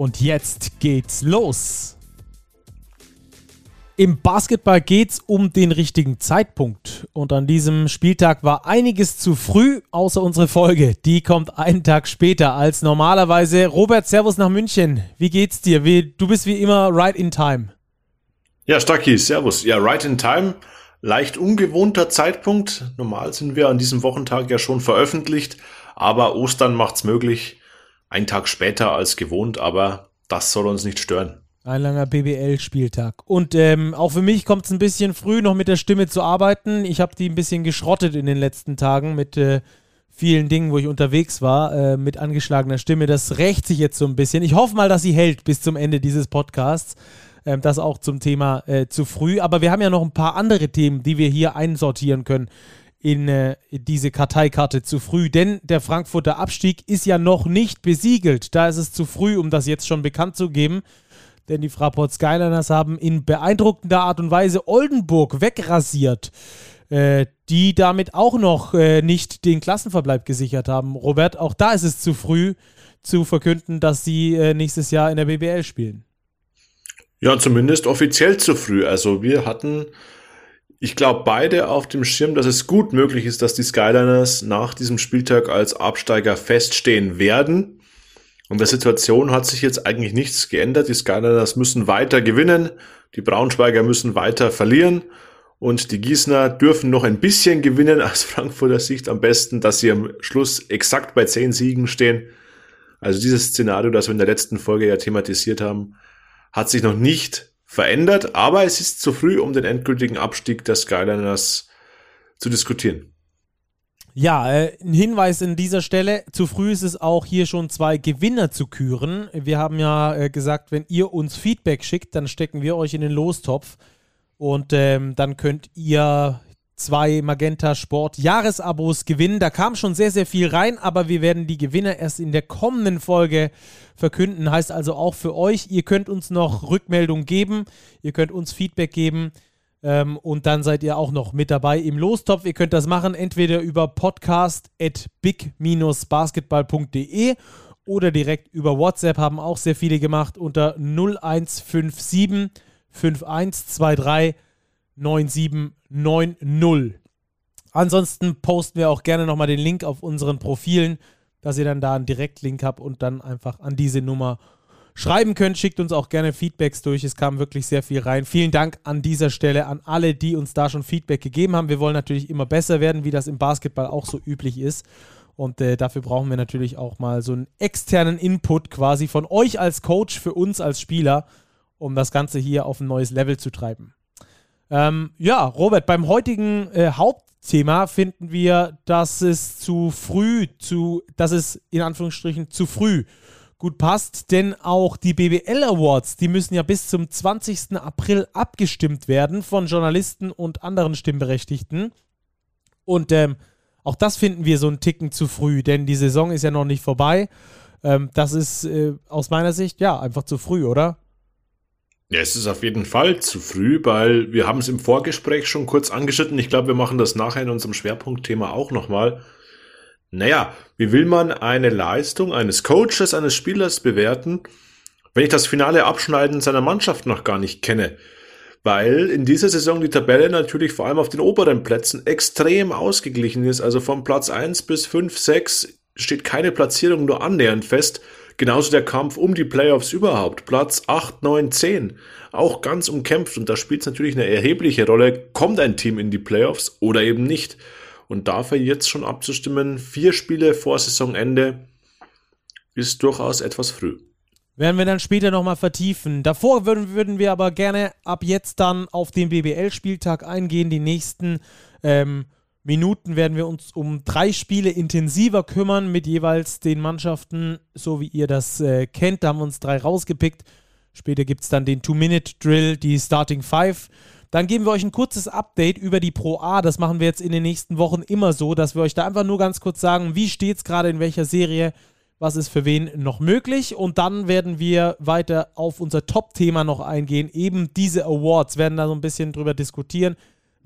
Und jetzt geht's los. Im Basketball geht's um den richtigen Zeitpunkt. Und an diesem Spieltag war einiges zu früh, außer unsere Folge. Die kommt einen Tag später als normalerweise. Robert, Servus nach München. Wie geht's dir? Wie, du bist wie immer right in time. Ja, Stacki, Servus. Ja, right in time. Leicht ungewohnter Zeitpunkt. Normal sind wir an diesem Wochentag ja schon veröffentlicht. Aber Ostern macht's möglich. Ein Tag später als gewohnt, aber das soll uns nicht stören. Ein langer BBL-Spieltag. Und ähm, auch für mich kommt es ein bisschen früh, noch mit der Stimme zu arbeiten. Ich habe die ein bisschen geschrottet in den letzten Tagen mit äh, vielen Dingen, wo ich unterwegs war, äh, mit angeschlagener Stimme. Das rächt sich jetzt so ein bisschen. Ich hoffe mal, dass sie hält bis zum Ende dieses Podcasts. Ähm, das auch zum Thema äh, zu früh. Aber wir haben ja noch ein paar andere Themen, die wir hier einsortieren können in äh, diese Karteikarte zu früh. Denn der Frankfurter Abstieg ist ja noch nicht besiegelt. Da ist es zu früh, um das jetzt schon bekannt zu geben denn die Fraport Skyliners haben in beeindruckender Art und Weise Oldenburg wegrasiert, äh, die damit auch noch äh, nicht den Klassenverbleib gesichert haben. Robert, auch da ist es zu früh zu verkünden, dass sie äh, nächstes Jahr in der BBL spielen. Ja, zumindest offiziell zu früh. Also wir hatten, ich glaube, beide auf dem Schirm, dass es gut möglich ist, dass die Skyliners nach diesem Spieltag als Absteiger feststehen werden. Und der Situation hat sich jetzt eigentlich nichts geändert. Die Skyliners müssen weiter gewinnen, die Braunschweiger müssen weiter verlieren und die Gießener dürfen noch ein bisschen gewinnen aus Frankfurter Sicht am besten, dass sie am Schluss exakt bei zehn Siegen stehen. Also dieses Szenario, das wir in der letzten Folge ja thematisiert haben, hat sich noch nicht verändert, aber es ist zu früh, um den endgültigen Abstieg der Skyliners zu diskutieren. Ja, äh, ein Hinweis an dieser Stelle. Zu früh ist es auch hier schon zwei Gewinner zu küren. Wir haben ja äh, gesagt, wenn ihr uns Feedback schickt, dann stecken wir euch in den Lostopf. Und ähm, dann könnt ihr zwei Magenta Sport Jahresabos gewinnen. Da kam schon sehr, sehr viel rein, aber wir werden die Gewinner erst in der kommenden Folge verkünden. Heißt also auch für euch, ihr könnt uns noch Rückmeldung geben, ihr könnt uns Feedback geben. Ähm, und dann seid ihr auch noch mit dabei im Lostopf. Ihr könnt das machen entweder über podcast at big-basketball.de oder direkt über WhatsApp, haben auch sehr viele gemacht unter 0157 5123 9790. Ansonsten posten wir auch gerne nochmal den Link auf unseren Profilen, dass ihr dann da einen Direktlink habt und dann einfach an diese Nummer schreiben könnt. Schickt uns auch gerne Feedbacks durch. Es kam wirklich sehr viel rein. Vielen Dank an dieser Stelle an alle, die uns da schon Feedback gegeben haben. Wir wollen natürlich immer besser werden, wie das im Basketball auch so üblich ist. Und äh, dafür brauchen wir natürlich auch mal so einen externen Input quasi von euch als Coach für uns als Spieler, um das Ganze hier auf ein neues Level zu treiben. Ähm, ja, Robert, beim heutigen äh, Hauptthema finden wir, dass es zu früh, zu, dass es in Anführungsstrichen zu früh gut passt, denn auch die BBL Awards, die müssen ja bis zum 20. April abgestimmt werden von Journalisten und anderen Stimmberechtigten. Und ähm, auch das finden wir so einen Ticken zu früh, denn die Saison ist ja noch nicht vorbei. Ähm, das ist äh, aus meiner Sicht ja einfach zu früh, oder? Ja, es ist auf jeden Fall zu früh, weil wir haben es im Vorgespräch schon kurz angeschnitten. Ich glaube, wir machen das nachher in unserem Schwerpunktthema auch nochmal. Naja, wie will man eine Leistung eines Coaches, eines Spielers bewerten, wenn ich das finale Abschneiden seiner Mannschaft noch gar nicht kenne? Weil in dieser Saison die Tabelle natürlich vor allem auf den oberen Plätzen extrem ausgeglichen ist. Also von Platz 1 bis 5, 6 steht keine Platzierung nur annähernd fest. Genauso der Kampf um die Playoffs überhaupt. Platz 8, 9, 10. Auch ganz umkämpft. Und da spielt es natürlich eine erhebliche Rolle. Kommt ein Team in die Playoffs oder eben nicht? Und dafür jetzt schon abzustimmen, vier Spiele vor Saisonende, ist durchaus etwas früh. Werden wir dann später nochmal vertiefen. Davor würden, würden wir aber gerne ab jetzt dann auf den BBL-Spieltag eingehen. Die nächsten ähm, Minuten werden wir uns um drei Spiele intensiver kümmern mit jeweils den Mannschaften, so wie ihr das äh, kennt. Da haben wir uns drei rausgepickt. Später gibt es dann den Two-Minute-Drill, die Starting Five. Dann geben wir euch ein kurzes Update über die Pro A. Das machen wir jetzt in den nächsten Wochen immer so, dass wir euch da einfach nur ganz kurz sagen, wie steht es gerade in welcher Serie, was ist für wen noch möglich. Und dann werden wir weiter auf unser Top-Thema noch eingehen. Eben diese Awards werden da so ein bisschen drüber diskutieren,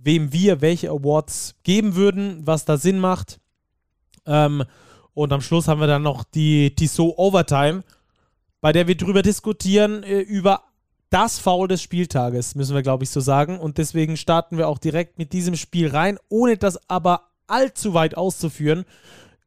wem wir welche Awards geben würden, was da Sinn macht. Ähm, und am Schluss haben wir dann noch die Tissot Overtime, bei der wir drüber diskutieren, äh, über das Foul des Spieltages, müssen wir, glaube ich, so sagen. Und deswegen starten wir auch direkt mit diesem Spiel rein, ohne das aber allzu weit auszuführen.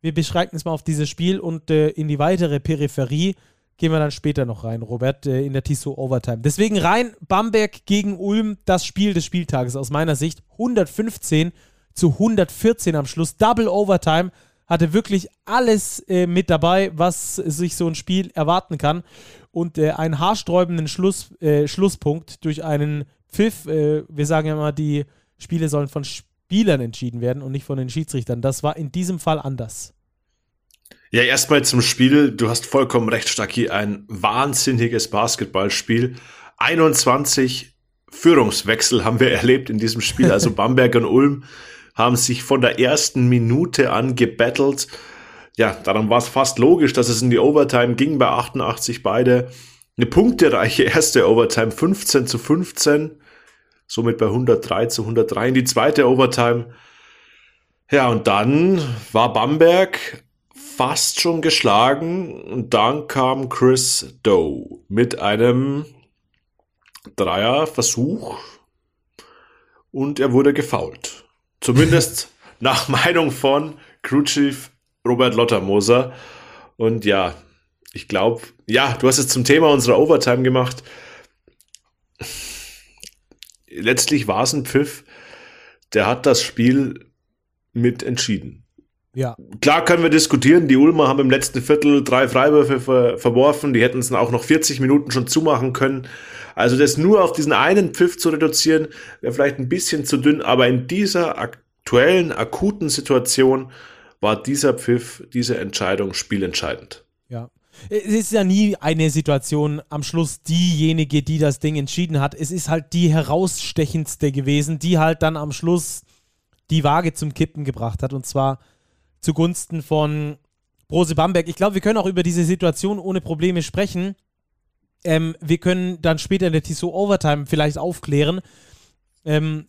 Wir beschränken es mal auf dieses Spiel und äh, in die weitere Peripherie gehen wir dann später noch rein, Robert, äh, in der Tissot Overtime. Deswegen rein Bamberg gegen Ulm, das Spiel des Spieltages aus meiner Sicht. 115 zu 114 am Schluss. Double Overtime hatte wirklich alles äh, mit dabei, was sich so ein Spiel erwarten kann und äh, einen haarsträubenden Schluss, äh, Schlusspunkt durch einen Pfiff. Äh, wir sagen ja immer, die Spiele sollen von Spielern entschieden werden und nicht von den Schiedsrichtern. Das war in diesem Fall anders. Ja, erstmal zum Spiel. Du hast vollkommen recht, Stacki. Ein wahnsinniges Basketballspiel. 21 Führungswechsel haben wir erlebt in diesem Spiel. Also Bamberg und Ulm haben sich von der ersten Minute an gebettelt ja, daran war es fast logisch, dass es in die Overtime ging bei 88 beide. Eine punktereiche erste Overtime, 15 zu 15, somit bei 103 zu 103 in die zweite Overtime. Ja, und dann war Bamberg fast schon geschlagen und dann kam Chris Doe mit einem Dreierversuch und er wurde gefault. Zumindest nach Meinung von Crew Chief Robert Lottermoser. Und ja, ich glaube, ja, du hast es zum Thema unserer Overtime gemacht. Letztlich war es ein Pfiff, der hat das Spiel mit entschieden. Ja. Klar können wir diskutieren, die Ulmer haben im letzten Viertel drei Freiwürfe ver verworfen, die hätten es auch noch 40 Minuten schon zumachen können. Also das nur auf diesen einen Pfiff zu reduzieren, wäre vielleicht ein bisschen zu dünn, aber in dieser aktuellen, akuten Situation war dieser Pfiff, diese Entscheidung spielentscheidend. Ja. Es ist ja nie eine Situation am Schluss diejenige, die das Ding entschieden hat. Es ist halt die herausstechendste gewesen, die halt dann am Schluss die Waage zum Kippen gebracht hat. Und zwar zugunsten von Brose Bamberg. Ich glaube, wir können auch über diese Situation ohne Probleme sprechen. Ähm, wir können dann später in der Tissot Overtime vielleicht aufklären, ähm,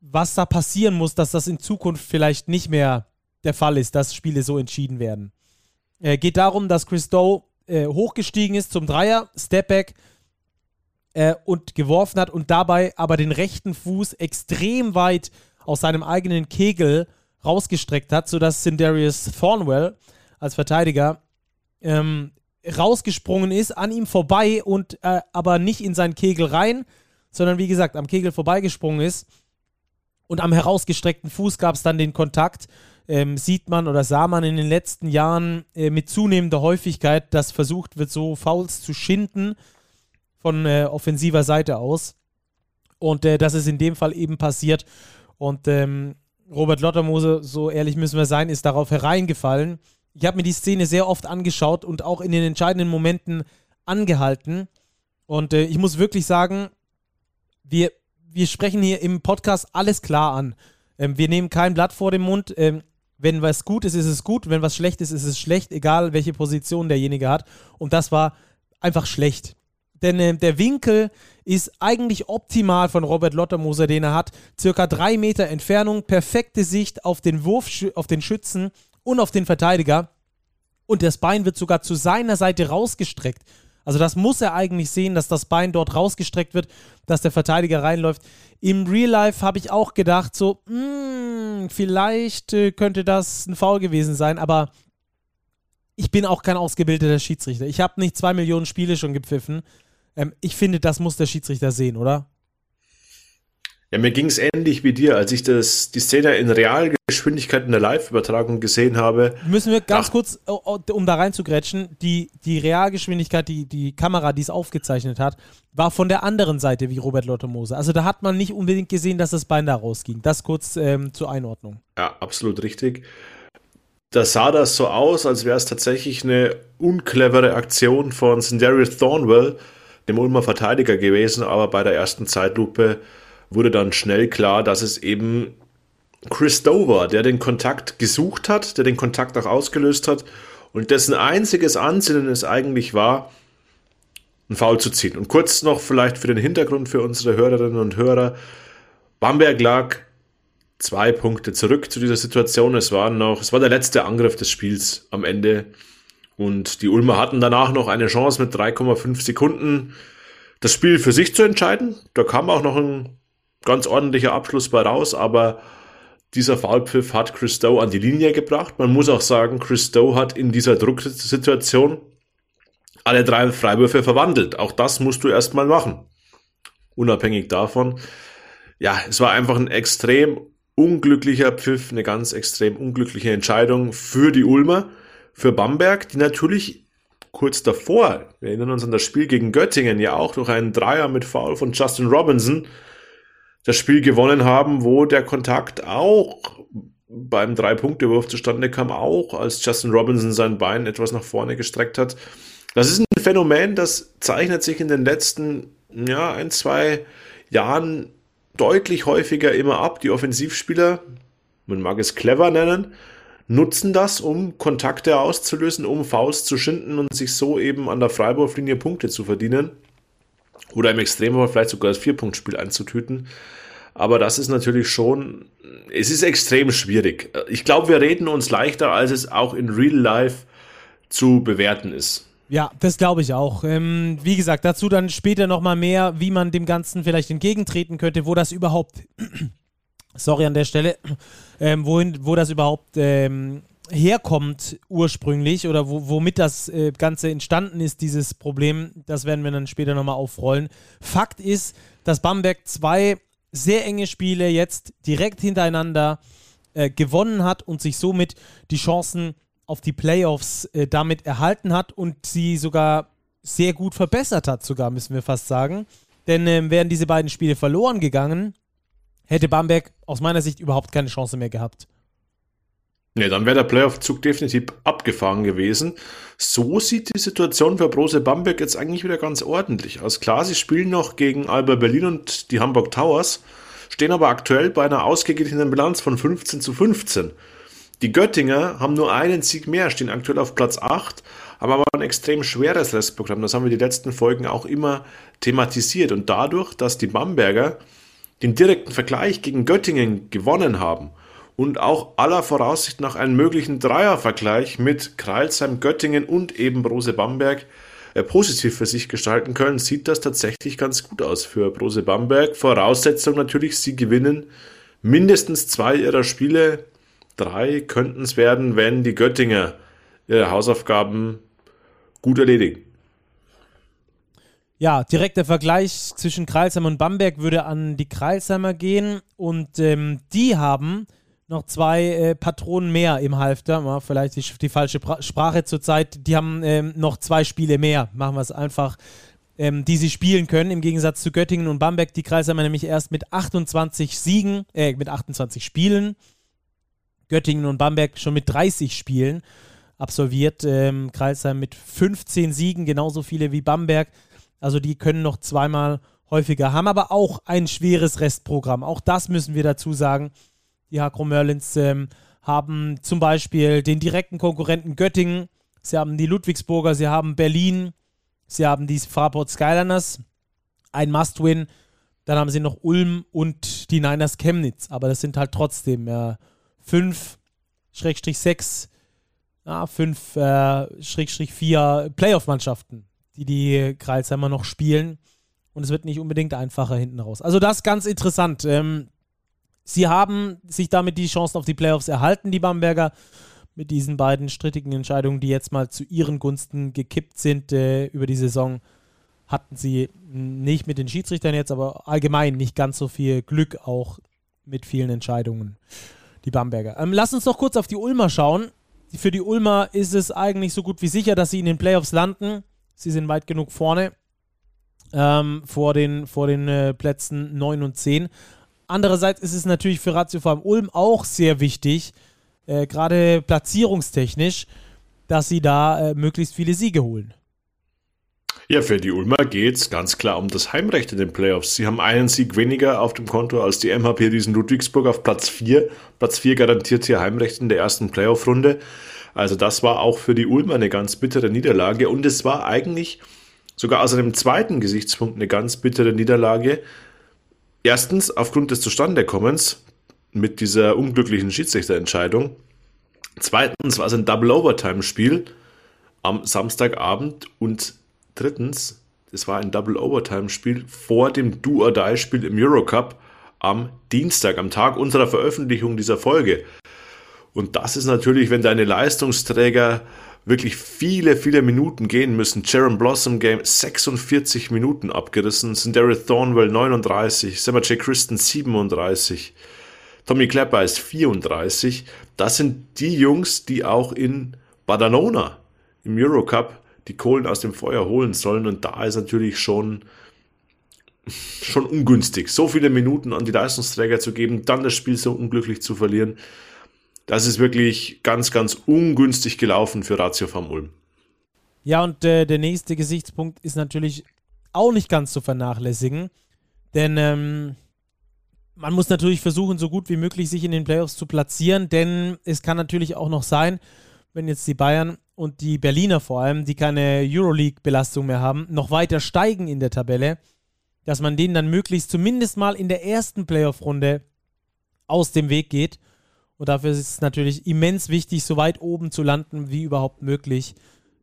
was da passieren muss, dass das in Zukunft vielleicht nicht mehr der Fall ist, dass Spiele so entschieden werden. Äh, geht darum, dass Chris Doe äh, hochgestiegen ist zum Dreier, Stepback äh, und geworfen hat und dabei aber den rechten Fuß extrem weit aus seinem eigenen Kegel rausgestreckt hat, sodass Sindarius Thornwell als Verteidiger ähm, rausgesprungen ist, an ihm vorbei und äh, aber nicht in seinen Kegel rein, sondern wie gesagt am Kegel vorbeigesprungen ist. Und am herausgestreckten Fuß gab es dann den Kontakt ähm, sieht man oder sah man in den letzten Jahren äh, mit zunehmender Häufigkeit, dass versucht wird, so Fouls zu schinden von äh, offensiver Seite aus. Und äh, das ist in dem Fall eben passiert. Und ähm, Robert Lottermose, so ehrlich müssen wir sein, ist darauf hereingefallen. Ich habe mir die Szene sehr oft angeschaut und auch in den entscheidenden Momenten angehalten. Und äh, ich muss wirklich sagen, wir, wir sprechen hier im Podcast alles klar an. Ähm, wir nehmen kein Blatt vor den Mund. Ähm, wenn was gut ist, ist es gut. Wenn was schlecht ist, ist es schlecht, egal welche Position derjenige hat. Und das war einfach schlecht. Denn äh, der Winkel ist eigentlich optimal von Robert Lottermoser, den er hat. Circa drei Meter Entfernung, perfekte Sicht auf den Wurf, auf den Schützen und auf den Verteidiger. Und das Bein wird sogar zu seiner Seite rausgestreckt. Also das muss er eigentlich sehen, dass das Bein dort rausgestreckt wird, dass der Verteidiger reinläuft. Im Real Life habe ich auch gedacht, so, mh, hm, vielleicht äh, könnte das ein Foul gewesen sein, aber ich bin auch kein ausgebildeter Schiedsrichter. Ich habe nicht zwei Millionen Spiele schon gepfiffen. Ähm, ich finde, das muss der Schiedsrichter sehen, oder? Ja, mir ging es ähnlich wie dir, als ich das, die Szene in Realgeschwindigkeit in der Live-Übertragung gesehen habe. Müssen wir ganz Ach. kurz, oh, oh, um da reinzugrätschen, die, die Realgeschwindigkeit, die, die Kamera, die es aufgezeichnet hat, war von der anderen Seite wie Robert Lottomose. Also da hat man nicht unbedingt gesehen, dass das Bein da rausging. Das kurz ähm, zur Einordnung. Ja, absolut richtig. Da sah das so aus, als wäre es tatsächlich eine unclevere Aktion von Sindarius Thornwell, dem Ulmer Verteidiger gewesen, aber bei der ersten Zeitlupe wurde dann schnell klar, dass es eben Chris Dover, der den Kontakt gesucht hat, der den Kontakt auch ausgelöst hat und dessen einziges Ansinnen es eigentlich war, einen Foul zu ziehen. Und kurz noch vielleicht für den Hintergrund für unsere Hörerinnen und Hörer. Bamberg lag zwei Punkte zurück zu dieser Situation. Es war noch, es war der letzte Angriff des Spiels am Ende. Und die Ulmer hatten danach noch eine Chance mit 3,5 Sekunden das Spiel für sich zu entscheiden. Da kam auch noch ein ganz ordentlicher Abschluss bei raus, aber dieser Foulpfiff hat Chris Doe an die Linie gebracht. Man muss auch sagen, Chris Doe hat in dieser Drucksituation alle drei Freiwürfe verwandelt. Auch das musst du erstmal machen. Unabhängig davon. Ja, es war einfach ein extrem unglücklicher Pfiff, eine ganz extrem unglückliche Entscheidung für die Ulmer, für Bamberg, die natürlich kurz davor, wir erinnern uns an das Spiel gegen Göttingen, ja auch durch einen Dreier mit Foul von Justin Robinson das Spiel gewonnen haben, wo der Kontakt auch beim Drei-Punkte-Wurf zustande kam, auch als Justin Robinson sein Bein etwas nach vorne gestreckt hat. Das ist ein Phänomen, das zeichnet sich in den letzten ja, ein, zwei Jahren deutlich häufiger immer ab. Die Offensivspieler, man mag es clever nennen, nutzen das, um Kontakte auszulösen, um Fouls zu schinden und sich so eben an der Freiwurflinie Punkte zu verdienen. Oder im Extremfall vielleicht sogar das Vierpunktspiel einzutüten. Aber das ist natürlich schon, es ist extrem schwierig. Ich glaube, wir reden uns leichter, als es auch in Real Life zu bewerten ist. Ja, das glaube ich auch. Ähm, wie gesagt, dazu dann später nochmal mehr, wie man dem Ganzen vielleicht entgegentreten könnte, wo das überhaupt, sorry an der Stelle, ähm, wohin, wo das überhaupt ähm, herkommt ursprünglich oder wo, womit das äh, Ganze entstanden ist, dieses Problem, das werden wir dann später nochmal aufrollen. Fakt ist, dass Bamberg zwei sehr enge Spiele jetzt direkt hintereinander äh, gewonnen hat und sich somit die Chancen auf die Playoffs äh, damit erhalten hat und sie sogar sehr gut verbessert hat, sogar müssen wir fast sagen. Denn äh, wären diese beiden Spiele verloren gegangen, hätte Bamberg aus meiner Sicht überhaupt keine Chance mehr gehabt. Ne, dann wäre der Playoff-Zug definitiv abgefahren gewesen. So sieht die Situation für Brose Bamberg jetzt eigentlich wieder ganz ordentlich aus. Klar, sie spielen noch gegen Alba Berlin und die Hamburg Towers, stehen aber aktuell bei einer ausgeglichenen Bilanz von 15 zu 15. Die Göttinger haben nur einen Sieg mehr, stehen aktuell auf Platz 8, haben aber ein extrem schweres Restprogramm. Das haben wir die letzten Folgen auch immer thematisiert. Und dadurch, dass die Bamberger den direkten Vergleich gegen Göttingen gewonnen haben und auch aller Voraussicht nach einen möglichen Dreiervergleich mit Kreilsheim, Göttingen und eben Brose Bamberg äh, positiv für sich gestalten können, sieht das tatsächlich ganz gut aus für Brose Bamberg. Voraussetzung natürlich, sie gewinnen mindestens zwei ihrer Spiele Drei könnten es werden, wenn die Göttinger ihre Hausaufgaben gut erledigen. Ja, direkter Vergleich zwischen Kreilsheimer und Bamberg würde an die Kreilsheimer gehen und ähm, die haben noch zwei äh, Patronen mehr im Halfter. Ja, vielleicht die, die falsche pra Sprache zurzeit. Die haben ähm, noch zwei Spiele mehr. Machen wir es einfach. Ähm, die sie spielen können, im Gegensatz zu Göttingen und Bamberg. Die Kreisheimer nämlich erst mit 28 Siegen, äh, mit 28 Spielen Göttingen und Bamberg schon mit 30 Spielen absolviert. Ähm, Kreisheim mit 15 Siegen, genauso viele wie Bamberg. Also die können noch zweimal häufiger, haben aber auch ein schweres Restprogramm. Auch das müssen wir dazu sagen. Die Hakro Merlins ähm, haben zum Beispiel den direkten Konkurrenten Göttingen, sie haben die Ludwigsburger, sie haben Berlin, sie haben die Fraport Skyliners, ein Must-Win. Dann haben sie noch Ulm und die Niners Chemnitz, aber das sind halt trotzdem äh, 5, Schrägstrich 6, ja, 5, äh, Schrägstrich 4 Playoff-Mannschaften, die die Kreilsheimer noch spielen. Und es wird nicht unbedingt einfacher hinten raus. Also das ist ganz interessant. Ähm, sie haben sich damit die Chancen auf die Playoffs erhalten, die Bamberger, mit diesen beiden strittigen Entscheidungen, die jetzt mal zu ihren Gunsten gekippt sind äh, über die Saison. Hatten sie nicht mit den Schiedsrichtern jetzt, aber allgemein nicht ganz so viel Glück auch mit vielen Entscheidungen die Bamberger. Ähm, lass uns doch kurz auf die Ulmer schauen. Für die Ulmer ist es eigentlich so gut wie sicher, dass sie in den Playoffs landen. Sie sind weit genug vorne ähm, vor den, vor den äh, Plätzen 9 und 10. Andererseits ist es natürlich für Ratio Farm Ulm auch sehr wichtig, äh, gerade platzierungstechnisch, dass sie da äh, möglichst viele Siege holen. Ja, für die Ulmer geht es ganz klar um das Heimrecht in den Playoffs. Sie haben einen Sieg weniger auf dem Konto als die MHP Riesen Ludwigsburg auf Platz 4. Platz 4 garantiert hier Heimrecht in der ersten Playoff-Runde. Also das war auch für die Ulmer eine ganz bittere Niederlage und es war eigentlich sogar aus einem zweiten Gesichtspunkt eine ganz bittere Niederlage. Erstens aufgrund des Zustandekommens mit dieser unglücklichen Schiedsrichterentscheidung. Zweitens war es ein Double Overtime Spiel am Samstagabend und drittens, es war ein Double Overtime Spiel vor dem Do or Die Spiel im Eurocup am Dienstag, am Tag unserer Veröffentlichung dieser Folge. Und das ist natürlich, wenn deine Leistungsträger wirklich viele, viele Minuten gehen müssen. Jaron Blossom Game 46 Minuten abgerissen, Sindari Thornwell 39, Sammer J. Christen 37, Tommy Klepper ist 34. Das sind die Jungs, die auch in Badalona im Eurocup die Kohlen aus dem Feuer holen sollen. Und da ist natürlich schon, schon ungünstig, so viele Minuten an die Leistungsträger zu geben, dann das Spiel so unglücklich zu verlieren. Das ist wirklich ganz, ganz ungünstig gelaufen für Ratio vom Ulm. Ja, und äh, der nächste Gesichtspunkt ist natürlich auch nicht ganz zu vernachlässigen, denn ähm, man muss natürlich versuchen, so gut wie möglich sich in den Playoffs zu platzieren, denn es kann natürlich auch noch sein, wenn jetzt die Bayern und die Berliner vor allem, die keine Euroleague-Belastung mehr haben, noch weiter steigen in der Tabelle, dass man denen dann möglichst zumindest mal in der ersten Playoff-Runde aus dem Weg geht. Und dafür ist es natürlich immens wichtig, so weit oben zu landen wie überhaupt möglich,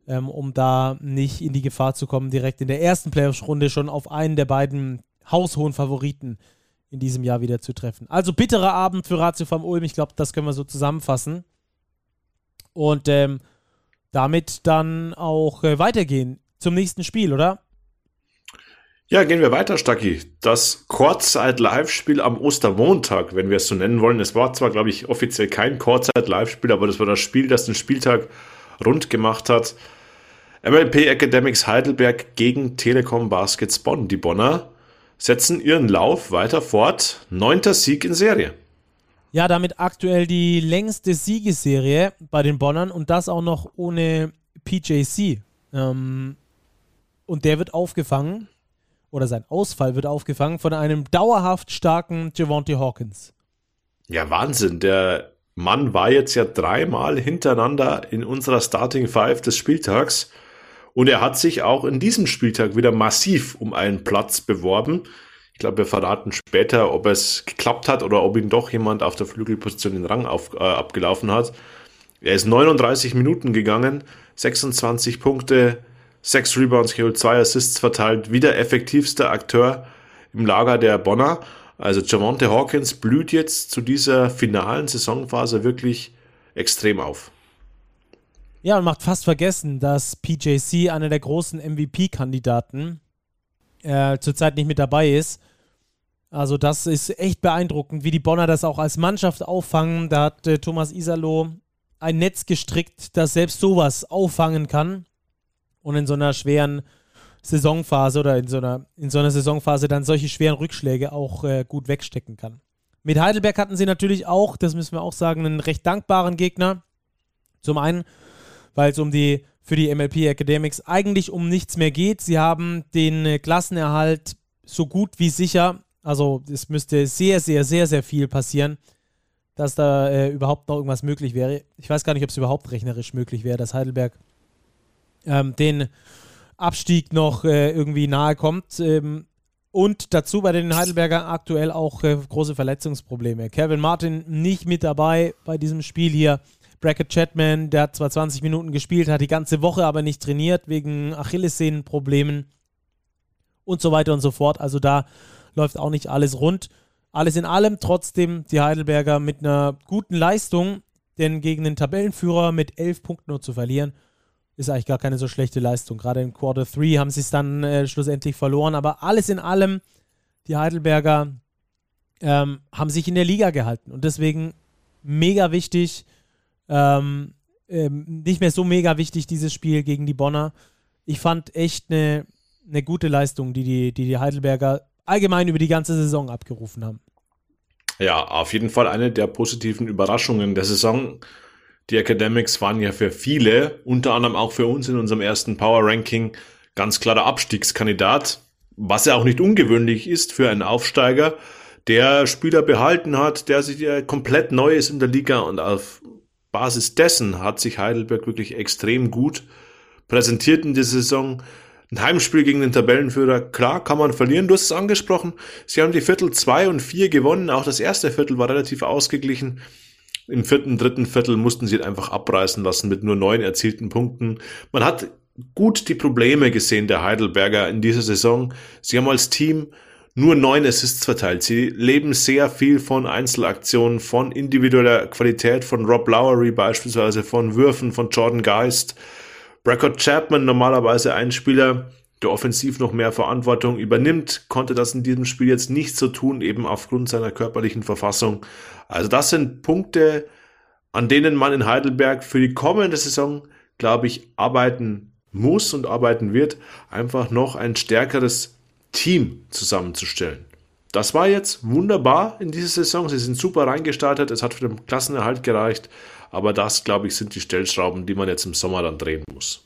ähm, um da nicht in die Gefahr zu kommen, direkt in der ersten Playoff-Runde schon auf einen der beiden haushohen Favoriten in diesem Jahr wieder zu treffen. Also bitterer Abend für Ratio vom Ulm, ich glaube, das können wir so zusammenfassen. Und ähm, damit dann auch äh, weitergehen zum nächsten Spiel, oder? Ja, gehen wir weiter, Stacki. Das Kurzzeit-Live-Spiel am Ostermontag, wenn wir es so nennen wollen. Es war zwar, glaube ich, offiziell kein Kurzzeit-Live-Spiel, aber das war das Spiel, das den Spieltag rund gemacht hat. MLP Academics Heidelberg gegen Telekom Baskets Bonn. Die Bonner setzen ihren Lauf weiter fort. Neunter Sieg in Serie. Ja, damit aktuell die längste Siegesserie bei den Bonnern und das auch noch ohne PJC. Ähm, und der wird aufgefangen, oder sein Ausfall wird aufgefangen von einem dauerhaft starken Javante Hawkins. Ja, Wahnsinn. Der Mann war jetzt ja dreimal hintereinander in unserer Starting Five des Spieltags. Und er hat sich auch in diesem Spieltag wieder massiv um einen Platz beworben. Ich glaube, wir verraten später, ob es geklappt hat oder ob ihn doch jemand auf der Flügelposition den Rang auf, äh, abgelaufen hat. Er ist 39 Minuten gegangen, 26 Punkte, 6 Rebounds geholt, 2 Assists verteilt, wieder effektivster Akteur im Lager der Bonner. Also Javante Hawkins blüht jetzt zu dieser finalen Saisonphase wirklich extrem auf. Ja, und macht fast vergessen, dass PJC einer der großen MVP-Kandidaten äh, zurzeit nicht mit dabei ist. Also das ist echt beeindruckend, wie die Bonner das auch als Mannschaft auffangen. Da hat äh, Thomas Isalo ein Netz gestrickt, das selbst sowas auffangen kann und in so einer schweren Saisonphase oder in so einer, in so einer Saisonphase dann solche schweren Rückschläge auch äh, gut wegstecken kann. Mit Heidelberg hatten sie natürlich auch, das müssen wir auch sagen, einen recht dankbaren Gegner. Zum einen, weil es um die für die MLP Academics eigentlich um nichts mehr geht. Sie haben den äh, Klassenerhalt so gut wie sicher also es müsste sehr, sehr, sehr, sehr viel passieren, dass da äh, überhaupt noch irgendwas möglich wäre. Ich weiß gar nicht, ob es überhaupt rechnerisch möglich wäre, dass Heidelberg ähm, den Abstieg noch äh, irgendwie nahe kommt. Ähm, und dazu bei den Heidelbergern aktuell auch äh, große Verletzungsprobleme. Kevin Martin nicht mit dabei bei diesem Spiel hier. Bracket Chatman, der hat zwar 20 Minuten gespielt, hat die ganze Woche aber nicht trainiert wegen Achillessehnenproblemen und so weiter und so fort. Also da läuft auch nicht alles rund. Alles in allem trotzdem die Heidelberger mit einer guten Leistung, denn gegen den Tabellenführer mit elf Punkten nur zu verlieren, ist eigentlich gar keine so schlechte Leistung. Gerade in Quarter 3 haben sie es dann äh, schlussendlich verloren, aber alles in allem, die Heidelberger ähm, haben sich in der Liga gehalten und deswegen mega wichtig, ähm, ähm, nicht mehr so mega wichtig, dieses Spiel gegen die Bonner. Ich fand echt eine, eine gute Leistung, die die, die, die Heidelberger allgemein über die ganze Saison abgerufen haben. Ja, auf jeden Fall eine der positiven Überraschungen der Saison. Die Academics waren ja für viele, unter anderem auch für uns in unserem ersten Power Ranking, ganz klarer Abstiegskandidat, was ja auch nicht ungewöhnlich ist für einen Aufsteiger, der Spieler behalten hat, der sich ja komplett neu ist in der Liga und auf Basis dessen hat sich Heidelberg wirklich extrem gut präsentiert in dieser Saison. Ein Heimspiel gegen den Tabellenführer, klar, kann man verlieren. Du hast es angesprochen. Sie haben die Viertel zwei und vier gewonnen. Auch das erste Viertel war relativ ausgeglichen. Im vierten, dritten Viertel mussten sie einfach abreißen lassen mit nur neun erzielten Punkten. Man hat gut die Probleme gesehen der Heidelberger in dieser Saison. Sie haben als Team nur neun Assists verteilt. Sie leben sehr viel von Einzelaktionen, von individueller Qualität, von Rob Lowery beispielsweise, von Würfen, von Jordan Geist. Brackett Chapman, normalerweise ein Spieler, der offensiv noch mehr Verantwortung übernimmt, konnte das in diesem Spiel jetzt nicht so tun, eben aufgrund seiner körperlichen Verfassung. Also das sind Punkte, an denen man in Heidelberg für die kommende Saison, glaube ich, arbeiten muss und arbeiten wird, einfach noch ein stärkeres Team zusammenzustellen. Das war jetzt wunderbar in dieser Saison. Sie sind super reingestartet. Es hat für den Klassenerhalt gereicht. Aber das, glaube ich, sind die Stellschrauben, die man jetzt im Sommer dann drehen muss.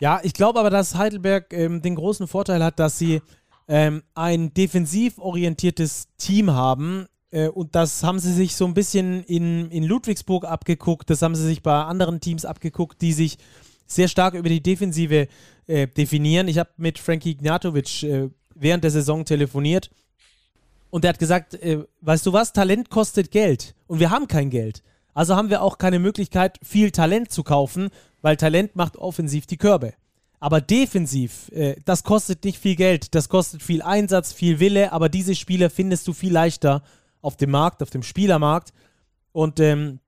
Ja, ich glaube aber, dass Heidelberg ähm, den großen Vorteil hat, dass sie ähm, ein defensiv orientiertes Team haben. Äh, und das haben sie sich so ein bisschen in, in Ludwigsburg abgeguckt. Das haben sie sich bei anderen Teams abgeguckt, die sich sehr stark über die Defensive äh, definieren. Ich habe mit Frankie Ignatovic äh, während der Saison telefoniert und der hat gesagt, äh, weißt du was, Talent kostet Geld und wir haben kein Geld. Also haben wir auch keine Möglichkeit, viel Talent zu kaufen, weil Talent macht offensiv die Körbe. Aber defensiv, äh, das kostet nicht viel Geld, das kostet viel Einsatz, viel Wille, aber diese Spieler findest du viel leichter auf dem Markt, auf dem Spielermarkt. Und ähm,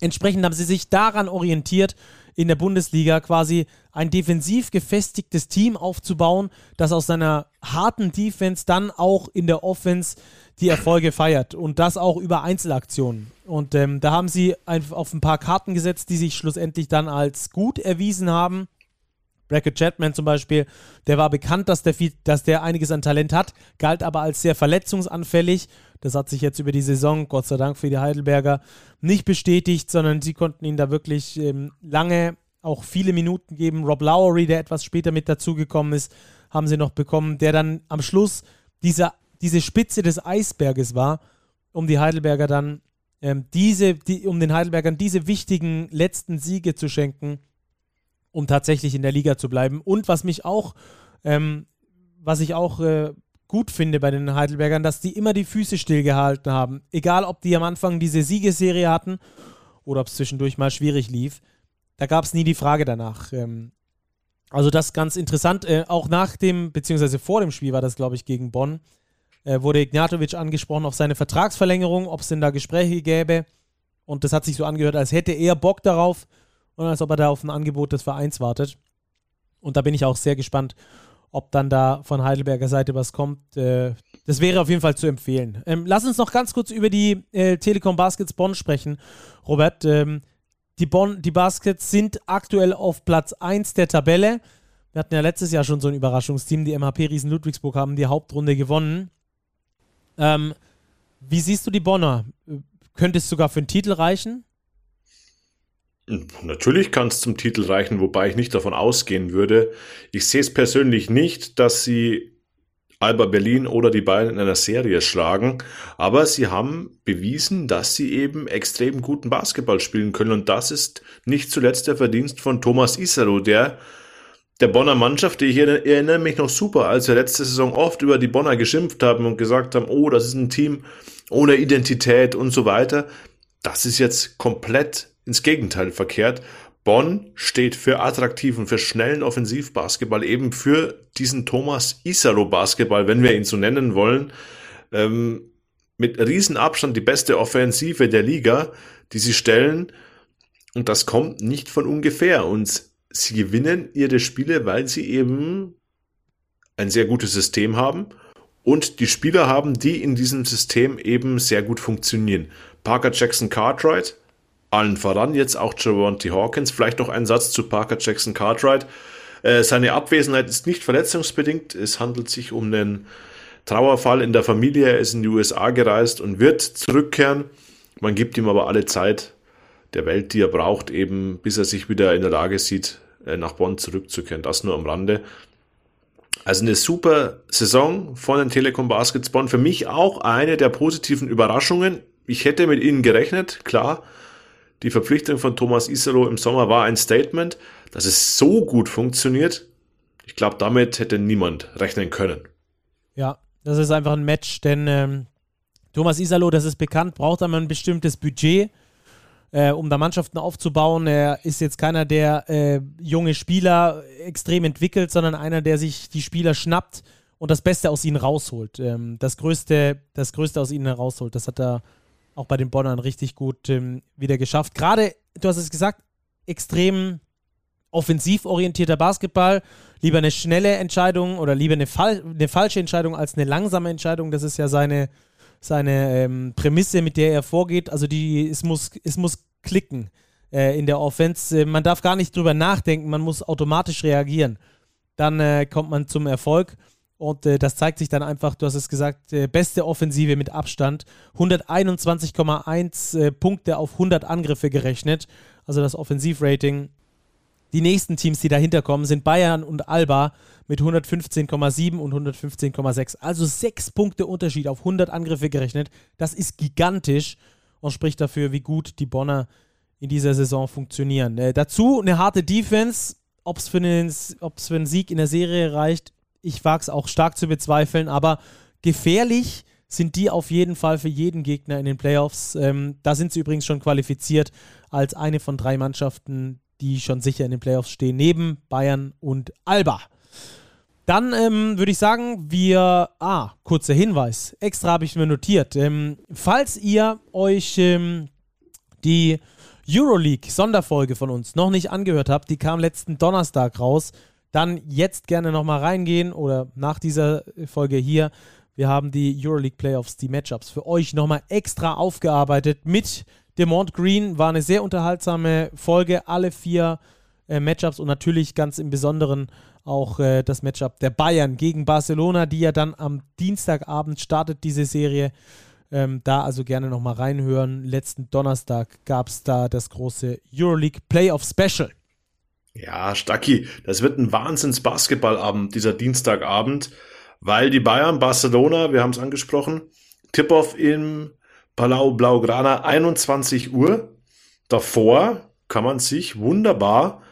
entsprechend haben sie sich daran orientiert, in der Bundesliga quasi ein defensiv gefestigtes Team aufzubauen, das aus seiner harten Defense dann auch in der Offense die Erfolge feiert und das auch über Einzelaktionen. Und ähm, da haben sie auf ein paar Karten gesetzt, die sich schlussendlich dann als gut erwiesen haben. Bracket Chatman zum Beispiel, der war bekannt, dass der, viel, dass der einiges an Talent hat, galt aber als sehr verletzungsanfällig. Das hat sich jetzt über die Saison, Gott sei Dank für die Heidelberger, nicht bestätigt, sondern sie konnten ihn da wirklich ähm, lange auch viele Minuten geben. Rob Lowery, der etwas später mit dazugekommen ist, haben sie noch bekommen, der dann am Schluss dieser, diese Spitze des Eisberges war, um die Heidelberger dann ähm, diese, die, um den Heidelbergern diese wichtigen letzten Siege zu schenken um tatsächlich in der Liga zu bleiben. Und was mich auch, ähm, was ich auch äh, gut finde bei den Heidelbergern, dass die immer die Füße stillgehalten haben. Egal, ob die am Anfang diese Siegesserie hatten oder ob es zwischendurch mal schwierig lief. Da gab es nie die Frage danach. Ähm, also das ist ganz interessant. Äh, auch nach dem, beziehungsweise vor dem Spiel war das, glaube ich, gegen Bonn, äh, wurde Ignatovic angesprochen auf seine Vertragsverlängerung, ob es denn da Gespräche gäbe. Und das hat sich so angehört, als hätte er Bock darauf und als ob er da auf ein Angebot des Vereins wartet. Und da bin ich auch sehr gespannt, ob dann da von Heidelberger Seite was kommt. Äh, das wäre auf jeden Fall zu empfehlen. Ähm, lass uns noch ganz kurz über die äh, Telekom Baskets Bonn sprechen. Robert, ähm, die, Bonn, die Baskets sind aktuell auf Platz 1 der Tabelle. Wir hatten ja letztes Jahr schon so ein Überraschungsteam. Die MHP Riesen Ludwigsburg haben die Hauptrunde gewonnen. Ähm, wie siehst du die Bonner? Könnte es sogar für einen Titel reichen? Natürlich kann es zum Titel reichen, wobei ich nicht davon ausgehen würde. Ich sehe es persönlich nicht, dass sie Alba Berlin oder die Bayern in einer Serie schlagen, aber sie haben bewiesen, dass sie eben extrem guten Basketball spielen können und das ist nicht zuletzt der Verdienst von Thomas Isaro, der der Bonner Mannschaft, ich erinnere mich noch super, als wir letzte Saison oft über die Bonner geschimpft haben und gesagt haben, oh, das ist ein Team ohne Identität und so weiter. Das ist jetzt komplett ins Gegenteil verkehrt. Bonn steht für attraktiven, für schnellen Offensivbasketball, eben für diesen Thomas Isaro Basketball, wenn wir ihn so nennen wollen. Ähm, mit Riesenabstand die beste Offensive der Liga, die sie stellen. Und das kommt nicht von ungefähr. Und sie gewinnen ihre Spiele, weil sie eben ein sehr gutes System haben und die Spieler haben, die in diesem System eben sehr gut funktionieren. Parker Jackson Cartwright allen voran jetzt auch Javonte Hawkins. Vielleicht noch ein Satz zu Parker Jackson Cartwright. Äh, seine Abwesenheit ist nicht verletzungsbedingt. Es handelt sich um einen Trauerfall in der Familie. Er ist in die USA gereist und wird zurückkehren. Man gibt ihm aber alle Zeit der Welt, die er braucht, eben bis er sich wieder in der Lage sieht, äh, nach Bonn zurückzukehren. Das nur am Rande. Also eine super Saison von den Telekom Baskets Bonn. Für mich auch eine der positiven Überraschungen. Ich hätte mit ihnen gerechnet, klar. Die Verpflichtung von Thomas Isalo im Sommer war ein Statement, dass es so gut funktioniert. Ich glaube, damit hätte niemand rechnen können. Ja, das ist einfach ein Match, denn ähm, Thomas Isalo, das ist bekannt, braucht einmal ein bestimmtes Budget äh, um da Mannschaften aufzubauen. Er ist jetzt keiner, der äh, junge Spieler extrem entwickelt, sondern einer, der sich die Spieler schnappt und das Beste aus ihnen rausholt. Ähm, das, Größte, das Größte aus ihnen herausholt. Das hat er auch bei den Bonnern richtig gut ähm, wieder geschafft. Gerade, du hast es gesagt, extrem offensiv orientierter Basketball. Lieber eine schnelle Entscheidung oder lieber eine, Fal eine falsche Entscheidung als eine langsame Entscheidung. Das ist ja seine, seine ähm, Prämisse, mit der er vorgeht. Also die, es muss, es muss klicken äh, in der Offense. Äh, man darf gar nicht drüber nachdenken, man muss automatisch reagieren. Dann äh, kommt man zum Erfolg. Und äh, das zeigt sich dann einfach, du hast es gesagt, äh, beste Offensive mit Abstand. 121,1 äh, Punkte auf 100 Angriffe gerechnet. Also das Offensivrating die nächsten Teams, die dahinter kommen, sind Bayern und Alba mit 115,7 und 115,6. Also sechs Punkte Unterschied auf 100 Angriffe gerechnet. Das ist gigantisch und spricht dafür, wie gut die Bonner in dieser Saison funktionieren. Äh, dazu eine harte Defense. Ob es für, für einen Sieg in der Serie reicht, ich wage es auch stark zu bezweifeln, aber gefährlich sind die auf jeden Fall für jeden Gegner in den Playoffs. Ähm, da sind sie übrigens schon qualifiziert als eine von drei Mannschaften, die schon sicher in den Playoffs stehen, neben Bayern und Alba. Dann ähm, würde ich sagen, wir. Ah, kurzer Hinweis. Extra habe ich mir notiert. Ähm, falls ihr euch ähm, die Euroleague-Sonderfolge von uns noch nicht angehört habt, die kam letzten Donnerstag raus, dann jetzt gerne nochmal reingehen oder nach dieser Folge hier. Wir haben die Euroleague Playoffs, die Matchups für euch nochmal extra aufgearbeitet mit Demont Green war eine sehr unterhaltsame Folge. Alle vier äh, Matchups und natürlich ganz im Besonderen auch äh, das Matchup der Bayern gegen Barcelona, die ja dann am Dienstagabend startet, diese Serie. Ähm, da also gerne nochmal reinhören. Letzten Donnerstag gab es da das große Euroleague Playoff Special. Ja, Stacki, das wird ein Wahnsinns-Basketballabend, dieser Dienstagabend, weil die Bayern, Barcelona, wir haben es angesprochen, Tip-Off im Palau Blaugrana 21 Uhr. Davor kann man sich wunderbar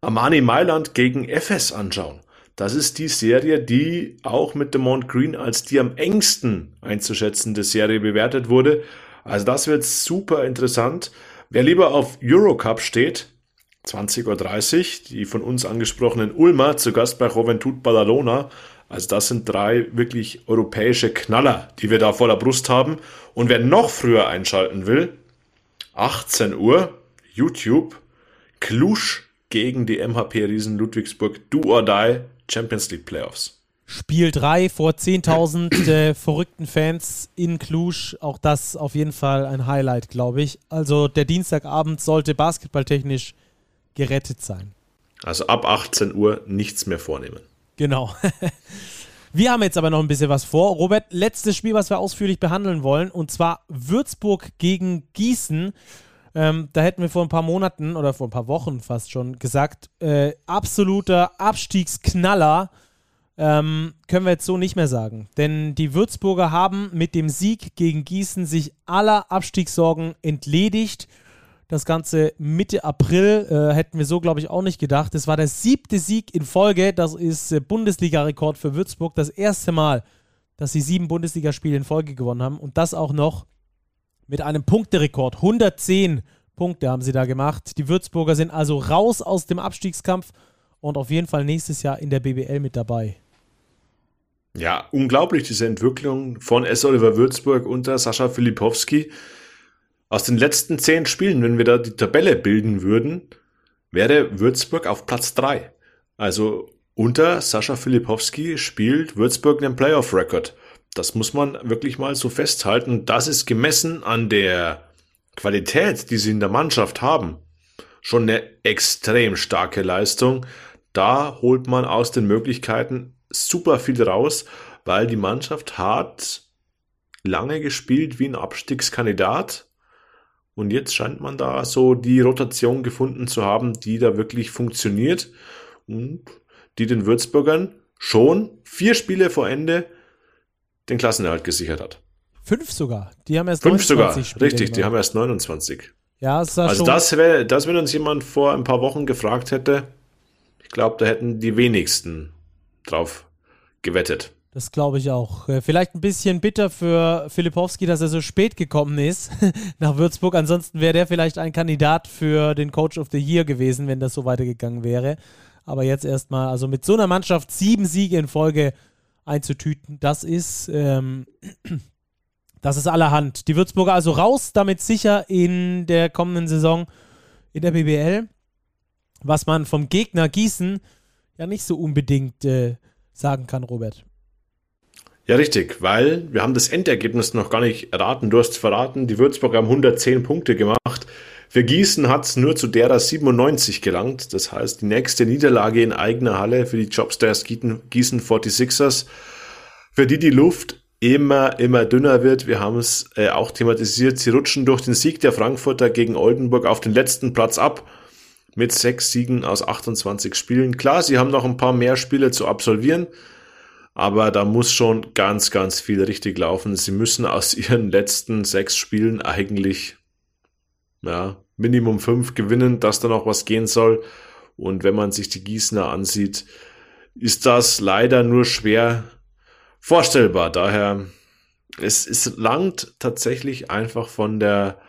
Armani Mailand gegen FS anschauen. Das ist die Serie, die auch mit Demont Green als die am engsten einzuschätzende Serie bewertet wurde. Also das wird super interessant. Wer lieber auf Eurocup steht, 20.30 Uhr, die von uns angesprochenen Ulmer zu Gast bei Juventud Badalona also das sind drei wirklich europäische Knaller, die wir da vor der Brust haben. Und wer noch früher einschalten will, 18 Uhr, YouTube, Klusch gegen die MHP Riesen Ludwigsburg, Do or Die, Champions League Playoffs. Spiel 3 vor 10.000 äh, verrückten Fans in Cluj. Auch das auf jeden Fall ein Highlight, glaube ich. Also der Dienstagabend sollte basketballtechnisch gerettet sein. Also ab 18 Uhr nichts mehr vornehmen. Genau. Wir haben jetzt aber noch ein bisschen was vor. Robert, letztes Spiel, was wir ausführlich behandeln wollen, und zwar Würzburg gegen Gießen. Ähm, da hätten wir vor ein paar Monaten oder vor ein paar Wochen fast schon gesagt, äh, absoluter Abstiegsknaller. Ähm, können wir jetzt so nicht mehr sagen. Denn die Würzburger haben mit dem Sieg gegen Gießen sich aller Abstiegssorgen entledigt. Das Ganze Mitte April äh, hätten wir so, glaube ich, auch nicht gedacht. Das war der siebte Sieg in Folge. Das ist äh, Bundesliga-Rekord für Würzburg. Das erste Mal, dass sie sieben Bundesligaspiele in Folge gewonnen haben. Und das auch noch mit einem Punkterekord. 110 Punkte haben sie da gemacht. Die Würzburger sind also raus aus dem Abstiegskampf und auf jeden Fall nächstes Jahr in der BBL mit dabei. Ja, unglaublich, diese Entwicklung von S. Oliver Würzburg unter Sascha Filipowski. Aus den letzten zehn Spielen, wenn wir da die Tabelle bilden würden, wäre Würzburg auf Platz drei. Also unter Sascha Filipowski spielt Würzburg einen Playoff-Record. Das muss man wirklich mal so festhalten. Das ist gemessen an der Qualität, die sie in der Mannschaft haben, schon eine extrem starke Leistung. Da holt man aus den Möglichkeiten super viel raus, weil die Mannschaft hat lange gespielt wie ein Abstiegskandidat und jetzt scheint man da so die Rotation gefunden zu haben, die da wirklich funktioniert und die den Würzburgern schon vier Spiele vor Ende den Klassenerhalt gesichert hat. Fünf sogar. Die haben erst Fünf sogar, Spiele richtig, gemacht. die haben erst 29. Ja, es also das wäre, das, wenn uns jemand vor ein paar Wochen gefragt hätte, ich glaube, da hätten die wenigsten drauf gewettet. Das glaube ich auch. Äh, vielleicht ein bisschen bitter für Filipowski, dass er so spät gekommen ist nach Würzburg. Ansonsten wäre der vielleicht ein Kandidat für den Coach of the Year gewesen, wenn das so weitergegangen wäre. Aber jetzt erstmal, also mit so einer Mannschaft sieben Siege in Folge einzutüten, das ist, ähm, das ist allerhand. Die Würzburger also raus, damit sicher in der kommenden Saison in der BBL. Was man vom Gegner Gießen ja nicht so unbedingt äh, sagen kann, Robert. Ja, richtig, weil wir haben das Endergebnis noch gar nicht erraten. Du hast verraten, die Würzburger haben 110 Punkte gemacht. Für Gießen hat es nur zu derer 97 gelangt. Das heißt, die nächste Niederlage in eigener Halle für die Jobstars Gießen 46ers, für die die Luft immer, immer dünner wird. Wir haben es äh, auch thematisiert. Sie rutschen durch den Sieg der Frankfurter gegen Oldenburg auf den letzten Platz ab mit sechs Siegen aus 28 Spielen. Klar, sie haben noch ein paar mehr Spiele zu absolvieren aber da muss schon ganz, ganz viel richtig laufen. Sie müssen aus ihren letzten sechs Spielen eigentlich ja, Minimum fünf gewinnen, dass da noch was gehen soll. Und wenn man sich die Gießener ansieht, ist das leider nur schwer vorstellbar. Daher, es, es langt tatsächlich einfach von der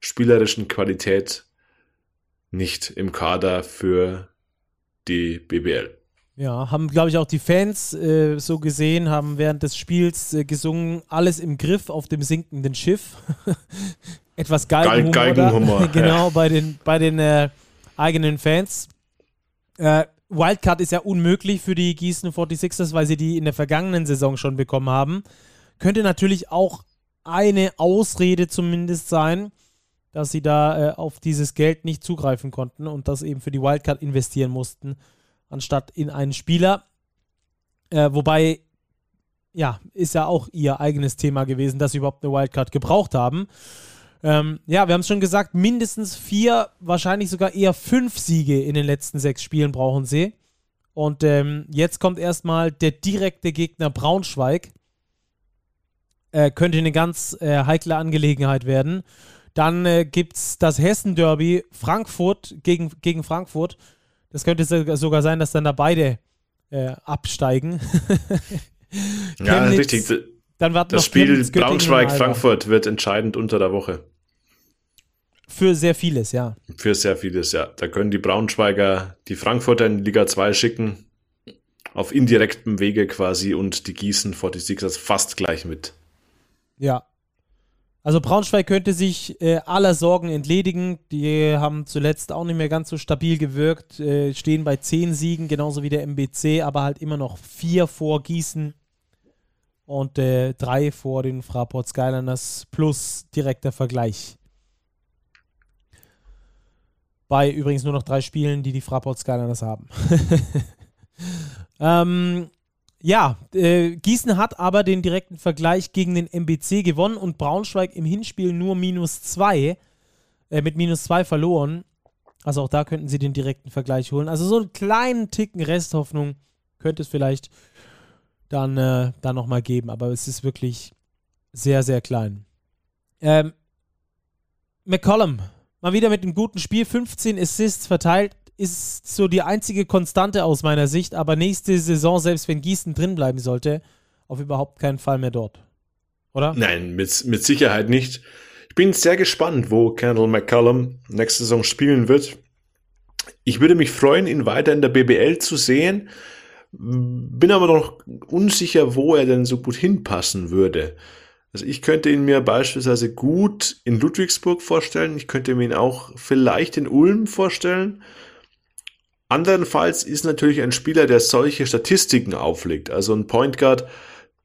spielerischen Qualität nicht im Kader für die BBL. Ja, haben, glaube ich, auch die Fans äh, so gesehen, haben während des Spiels äh, gesungen, alles im Griff auf dem sinkenden Schiff. Etwas Geigenhumor. Geigenhumor. genau, ja. bei den, bei den äh, eigenen Fans. Äh, Wildcard ist ja unmöglich für die Gießen 46ers, weil sie die in der vergangenen Saison schon bekommen haben. Könnte natürlich auch eine Ausrede zumindest sein, dass sie da äh, auf dieses Geld nicht zugreifen konnten und das eben für die Wildcard investieren mussten anstatt in einen Spieler. Äh, wobei, ja, ist ja auch ihr eigenes Thema gewesen, dass sie überhaupt eine Wildcard gebraucht haben. Ähm, ja, wir haben es schon gesagt, mindestens vier, wahrscheinlich sogar eher fünf Siege in den letzten sechs Spielen brauchen sie. Und ähm, jetzt kommt erstmal der direkte Gegner Braunschweig. Äh, könnte eine ganz äh, heikle Angelegenheit werden. Dann äh, gibt es das Hessen-Derby Frankfurt gegen, gegen Frankfurt. Das könnte sogar sein, dass dann da beide äh, absteigen. ja, richtig. Dann warten das Spiel Braunschweig-Frankfurt wird entscheidend unter der Woche. Für sehr vieles, ja. Für sehr vieles, ja. Da können die Braunschweiger die Frankfurter in Liga 2 schicken. Auf indirektem Wege quasi und die Gießen vor die Sixers fast gleich mit. Ja, also Braunschweig könnte sich äh, aller Sorgen entledigen. Die haben zuletzt auch nicht mehr ganz so stabil gewirkt, äh, stehen bei zehn Siegen, genauso wie der MBC, aber halt immer noch vier vor Gießen und äh, drei vor den Fraport Skyliners plus direkter Vergleich. Bei übrigens nur noch drei Spielen, die die Fraport Skyliners haben. ähm, ja, äh, Gießen hat aber den direkten Vergleich gegen den MBC gewonnen und Braunschweig im Hinspiel nur minus zwei, äh, mit minus zwei verloren. Also auch da könnten sie den direkten Vergleich holen. Also so einen kleinen Ticken Resthoffnung könnte es vielleicht dann, äh, dann nochmal geben, aber es ist wirklich sehr, sehr klein. Ähm, McCollum, mal wieder mit einem guten Spiel, 15 Assists verteilt, ist so die einzige Konstante aus meiner Sicht, aber nächste Saison, selbst wenn Gießen drin bleiben sollte, auf überhaupt keinen Fall mehr dort. Oder? Nein, mit, mit Sicherheit nicht. Ich bin sehr gespannt, wo Kendall McCallum nächste Saison spielen wird. Ich würde mich freuen, ihn weiter in der BBL zu sehen. Bin aber noch unsicher, wo er denn so gut hinpassen würde. Also ich könnte ihn mir beispielsweise gut in Ludwigsburg vorstellen. Ich könnte mir ihn auch vielleicht in Ulm vorstellen. Andernfalls ist natürlich ein Spieler, der solche Statistiken auflegt, also ein Point Guard,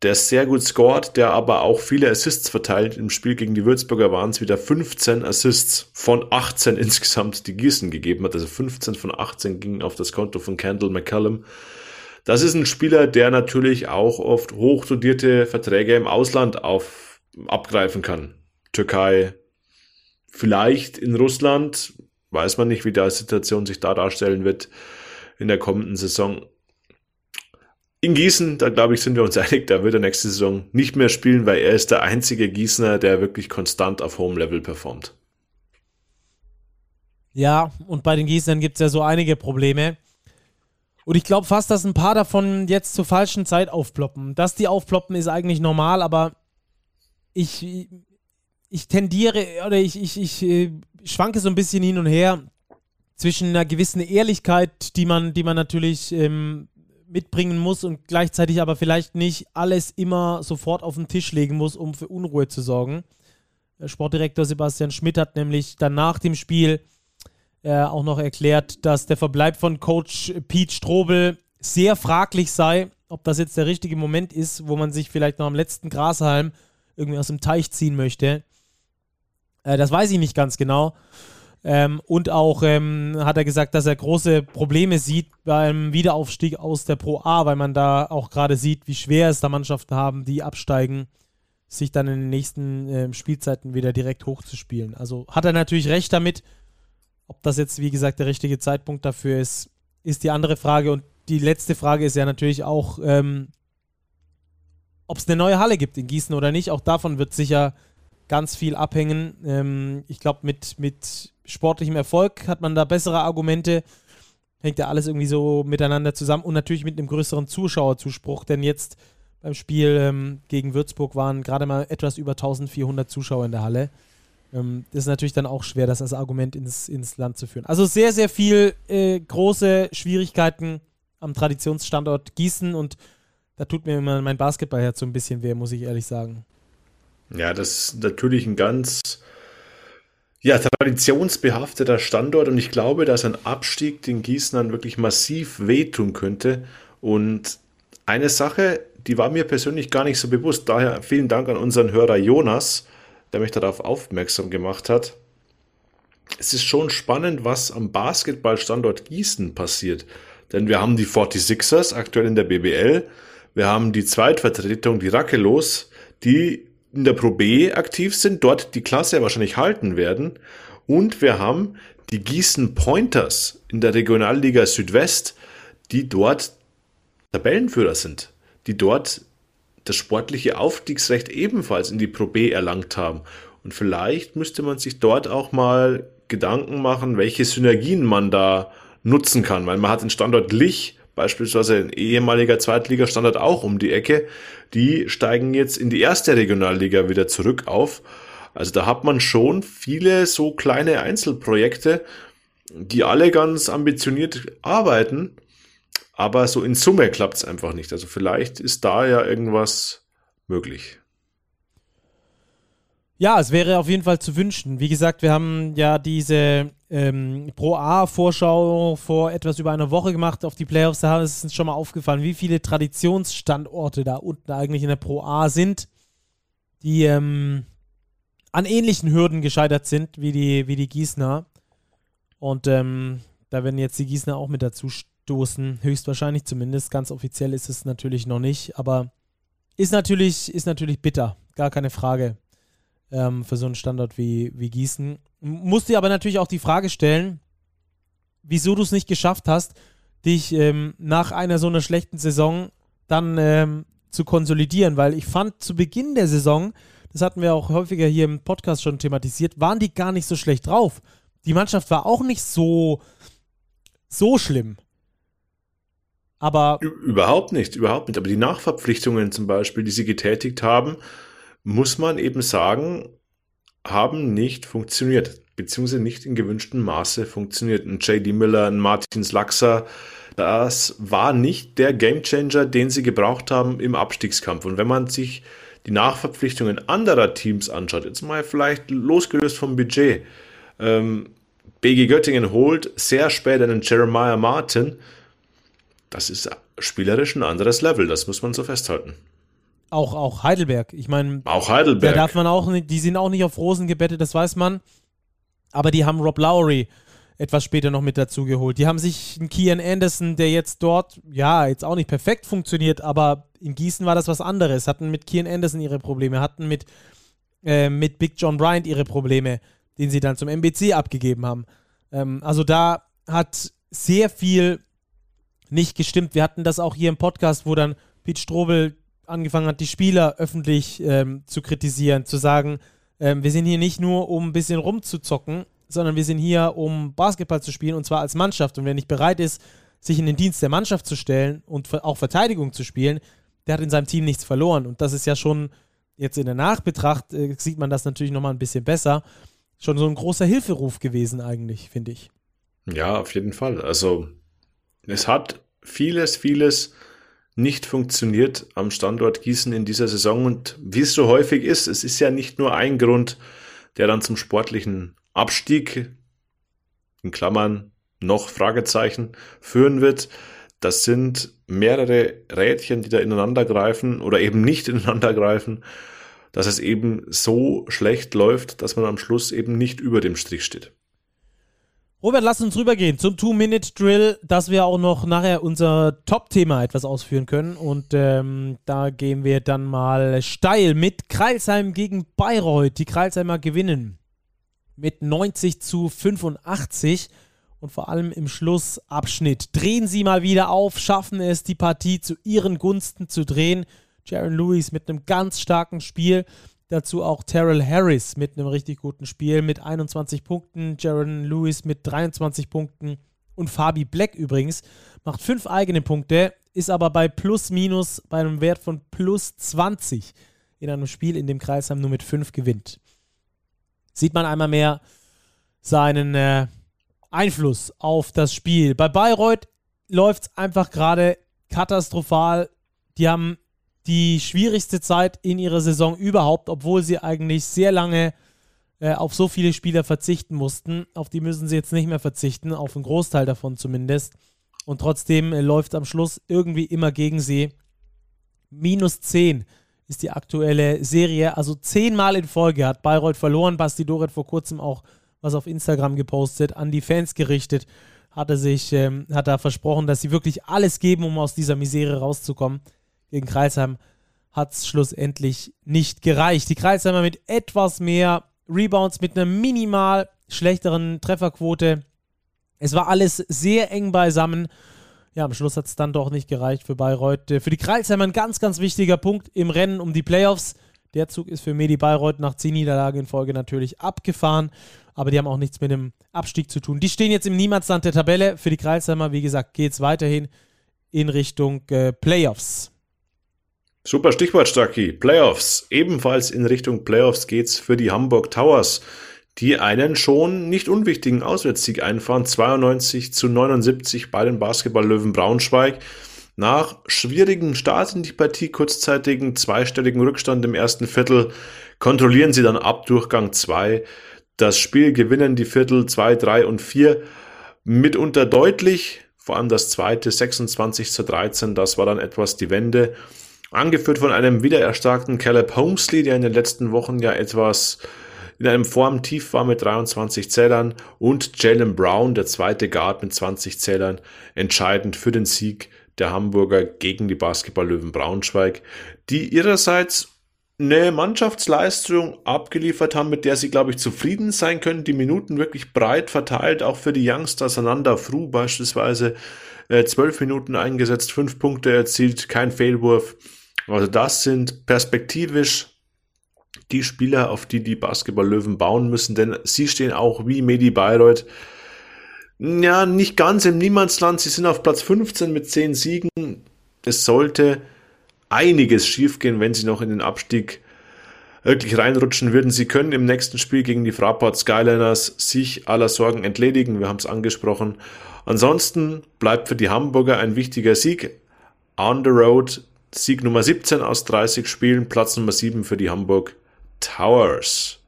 der sehr gut scored, der aber auch viele Assists verteilt. Im Spiel gegen die Würzburger waren es wieder 15 Assists von 18 insgesamt, die Gießen gegeben hat. Also 15 von 18 gingen auf das Konto von Kendall McCallum. Das ist ein Spieler, der natürlich auch oft hochstudierte Verträge im Ausland auf, abgreifen kann. Türkei, vielleicht in Russland, weiß man nicht, wie die Situation sich da darstellen wird in der kommenden Saison. In Gießen, da glaube ich, sind wir uns einig, da wird er nächste Saison nicht mehr spielen, weil er ist der einzige Gießener, der wirklich konstant auf hohem Level performt. Ja, und bei den Gießenern gibt es ja so einige Probleme. Und ich glaube fast, dass ein paar davon jetzt zur falschen Zeit aufploppen. Dass die aufploppen, ist eigentlich normal, aber ich, ich tendiere oder ich, ich, ich äh, schwanke so ein bisschen hin und her zwischen einer gewissen Ehrlichkeit, die man, die man natürlich ähm, mitbringen muss und gleichzeitig aber vielleicht nicht alles immer sofort auf den Tisch legen muss, um für Unruhe zu sorgen. Sportdirektor Sebastian Schmidt hat nämlich dann nach dem Spiel äh, auch noch erklärt, dass der Verbleib von Coach Pete Strobel sehr fraglich sei, ob das jetzt der richtige Moment ist, wo man sich vielleicht noch am letzten Grashalm irgendwie aus dem Teich ziehen möchte. Äh, das weiß ich nicht ganz genau. Ähm, und auch ähm, hat er gesagt, dass er große Probleme sieht beim Wiederaufstieg aus der Pro A, weil man da auch gerade sieht, wie schwer es da Mannschaften haben, die absteigen, sich dann in den nächsten äh, Spielzeiten wieder direkt hochzuspielen. Also hat er natürlich recht damit. Ob das jetzt, wie gesagt, der richtige Zeitpunkt dafür ist, ist die andere Frage. Und die letzte Frage ist ja natürlich auch, ähm, ob es eine neue Halle gibt in Gießen oder nicht. Auch davon wird sicher ganz viel abhängen. Ähm, ich glaube, mit, mit sportlichem Erfolg hat man da bessere Argumente. Hängt ja alles irgendwie so miteinander zusammen und natürlich mit einem größeren Zuschauerzuspruch, denn jetzt beim Spiel ähm, gegen Würzburg waren gerade mal etwas über 1400 Zuschauer in der Halle. Ähm, das ist natürlich dann auch schwer, das als Argument ins, ins Land zu führen. Also sehr, sehr viel äh, große Schwierigkeiten am Traditionsstandort Gießen und da tut mir immer mein Basketballherz so ein bisschen weh, muss ich ehrlich sagen. Ja, das ist natürlich ein ganz ja, traditionsbehafteter Standort und ich glaube, dass ein Abstieg den Gießnern wirklich massiv wehtun könnte. Und eine Sache, die war mir persönlich gar nicht so bewusst, daher vielen Dank an unseren Hörer Jonas, der mich darauf aufmerksam gemacht hat. Es ist schon spannend, was am Basketballstandort Gießen passiert. Denn wir haben die 46ers aktuell in der BBL, wir haben die Zweitvertretung, die Rackelos, die in der Pro B aktiv sind, dort die Klasse wahrscheinlich halten werden. Und wir haben die Gießen Pointers in der Regionalliga Südwest, die dort Tabellenführer sind, die dort das sportliche Aufstiegsrecht ebenfalls in die Pro B erlangt haben. Und vielleicht müsste man sich dort auch mal Gedanken machen, welche Synergien man da nutzen kann, weil man hat den Standort Lich beispielsweise ein ehemaliger Zweitligastandard auch um die Ecke, die steigen jetzt in die erste Regionalliga wieder zurück auf. Also da hat man schon viele so kleine Einzelprojekte, die alle ganz ambitioniert arbeiten, aber so in Summe klappt es einfach nicht. Also vielleicht ist da ja irgendwas möglich. Ja, es wäre auf jeden Fall zu wünschen. Wie gesagt, wir haben ja diese ähm, Pro A-Vorschau vor etwas über einer Woche gemacht auf die Playoffs. Da ist uns schon mal aufgefallen, wie viele Traditionsstandorte da unten eigentlich in der Pro A sind, die ähm, an ähnlichen Hürden gescheitert sind wie die, wie die Gießner. Und ähm, da werden jetzt die Gießner auch mit dazu stoßen, höchstwahrscheinlich zumindest. Ganz offiziell ist es natürlich noch nicht, aber ist natürlich, ist natürlich bitter, gar keine Frage ähm, für so einen Standort wie, wie Gießen. Musst dir aber natürlich auch die Frage stellen, wieso du es nicht geschafft hast, dich ähm, nach einer so einer schlechten Saison dann ähm, zu konsolidieren, weil ich fand zu Beginn der Saison, das hatten wir auch häufiger hier im Podcast schon thematisiert, waren die gar nicht so schlecht drauf. Die Mannschaft war auch nicht so, so schlimm. Aber. Überhaupt nicht, überhaupt nicht. Aber die Nachverpflichtungen zum Beispiel, die sie getätigt haben, muss man eben sagen, haben nicht funktioniert, beziehungsweise nicht in gewünschtem Maße funktioniert. Ein J.D. Miller, ein Martin Slaxer, das war nicht der Gamechanger, den sie gebraucht haben im Abstiegskampf. Und wenn man sich die Nachverpflichtungen anderer Teams anschaut, jetzt mal vielleicht losgelöst vom Budget, ähm, BG Göttingen holt sehr spät einen Jeremiah Martin, das ist spielerisch ein anderes Level, das muss man so festhalten. Auch, auch Heidelberg. Ich meine, auch Heidelberg. Da darf man auch nicht, die sind auch nicht auf Rosen gebettet, das weiß man. Aber die haben Rob Lowry etwas später noch mit dazu geholt. Die haben sich einen Kian Anderson, der jetzt dort, ja, jetzt auch nicht perfekt funktioniert, aber in Gießen war das was anderes. Hatten mit Kian Anderson ihre Probleme, hatten mit, äh, mit Big John Bryant ihre Probleme, den sie dann zum MBC abgegeben haben. Ähm, also da hat sehr viel nicht gestimmt. Wir hatten das auch hier im Podcast, wo dann Pete Strobel angefangen hat, die Spieler öffentlich ähm, zu kritisieren, zu sagen, ähm, wir sind hier nicht nur, um ein bisschen rumzuzocken, sondern wir sind hier, um Basketball zu spielen und zwar als Mannschaft. Und wer nicht bereit ist, sich in den Dienst der Mannschaft zu stellen und auch Verteidigung zu spielen, der hat in seinem Team nichts verloren. Und das ist ja schon jetzt in der Nachbetracht, äh, sieht man das natürlich nochmal ein bisschen besser, schon so ein großer Hilferuf gewesen eigentlich, finde ich. Ja, auf jeden Fall. Also es hat vieles, vieles nicht funktioniert am Standort Gießen in dieser Saison. Und wie es so häufig ist, es ist ja nicht nur ein Grund, der dann zum sportlichen Abstieg, in Klammern noch Fragezeichen, führen wird. Das sind mehrere Rädchen, die da ineinander greifen oder eben nicht ineinander greifen, dass es eben so schlecht läuft, dass man am Schluss eben nicht über dem Strich steht. Robert, lass uns rübergehen zum Two-Minute-Drill, dass wir auch noch nachher unser Top-Thema etwas ausführen können. Und ähm, da gehen wir dann mal steil mit Kreilsheim gegen Bayreuth. Die Kreilsheimer gewinnen mit 90 zu 85 und vor allem im Schlussabschnitt drehen sie mal wieder auf, schaffen es, die Partie zu ihren Gunsten zu drehen. Jaron Lewis mit einem ganz starken Spiel. Dazu auch Terrell Harris mit einem richtig guten Spiel mit 21 Punkten, Jaron Lewis mit 23 Punkten und Fabi Black übrigens macht fünf eigene Punkte, ist aber bei plus minus bei einem Wert von plus 20 in einem Spiel, in dem Kreisheim nur mit 5 gewinnt. Sieht man einmal mehr seinen äh, Einfluss auf das Spiel. Bei Bayreuth läuft es einfach gerade katastrophal. Die haben die schwierigste Zeit in ihrer Saison überhaupt, obwohl sie eigentlich sehr lange äh, auf so viele Spieler verzichten mussten. Auf die müssen sie jetzt nicht mehr verzichten, auf einen Großteil davon zumindest. Und trotzdem äh, läuft am Schluss irgendwie immer gegen sie. Minus 10 ist die aktuelle Serie. Also zehnmal in Folge hat Bayreuth verloren. Basti Doret vor kurzem auch was auf Instagram gepostet, an die Fans gerichtet. Hat er sich, ähm, hat er versprochen, dass sie wirklich alles geben, um aus dieser Misere rauszukommen gegen Kreisheim hat es schlussendlich nicht gereicht. Die Kreisheimer mit etwas mehr Rebounds, mit einer minimal schlechteren Trefferquote. Es war alles sehr eng beisammen. Ja, am Schluss hat es dann doch nicht gereicht für Bayreuth. Für die Kreisheimer ein ganz, ganz wichtiger Punkt im Rennen um die Playoffs. Der Zug ist für Medi Bayreuth nach 10 Niederlagen in Folge natürlich abgefahren, aber die haben auch nichts mit dem Abstieg zu tun. Die stehen jetzt im Niemandsland der Tabelle. Für die Kreisheimer, wie gesagt, geht es weiterhin in Richtung äh, Playoffs. Super Stichwort, Stucky. Playoffs. Ebenfalls in Richtung Playoffs geht's für die Hamburg Towers, die einen schon nicht unwichtigen Auswärtssieg einfahren. 92 zu 79 bei den Basketball-Löwen Braunschweig. Nach schwierigen Start in die Partie, kurzzeitigen zweistelligen Rückstand im ersten Viertel, kontrollieren sie dann ab Durchgang 2. Das Spiel gewinnen die Viertel 2, 3 und 4 mitunter deutlich. Vor allem das zweite 26 zu 13, das war dann etwas die Wende. Angeführt von einem wiedererstarkten Caleb Homesley, der in den letzten Wochen ja etwas in einem Formtief war mit 23 Zählern und Jalen Brown, der zweite Guard mit 20 Zählern, entscheidend für den Sieg der Hamburger gegen die Basketballlöwen Braunschweig, die ihrerseits eine Mannschaftsleistung abgeliefert haben, mit der sie, glaube ich, zufrieden sein können. Die Minuten wirklich breit verteilt, auch für die Youngsters. Ananda Fru beispielsweise äh, zwölf Minuten eingesetzt, fünf Punkte erzielt, kein Fehlwurf. Also das sind perspektivisch die Spieler, auf die die Basketball-Löwen bauen müssen, denn sie stehen auch wie Medi Bayreuth ja, nicht ganz im Niemandsland. Sie sind auf Platz 15 mit 10 Siegen. Es sollte einiges schiefgehen, wenn sie noch in den Abstieg wirklich reinrutschen würden. Sie können im nächsten Spiel gegen die Fraport Skyliners sich aller Sorgen entledigen. Wir haben es angesprochen. Ansonsten bleibt für die Hamburger ein wichtiger Sieg. On the road Sieg Nummer 17 aus 30 Spielen, Platz Nummer 7 für die Hamburg Towers.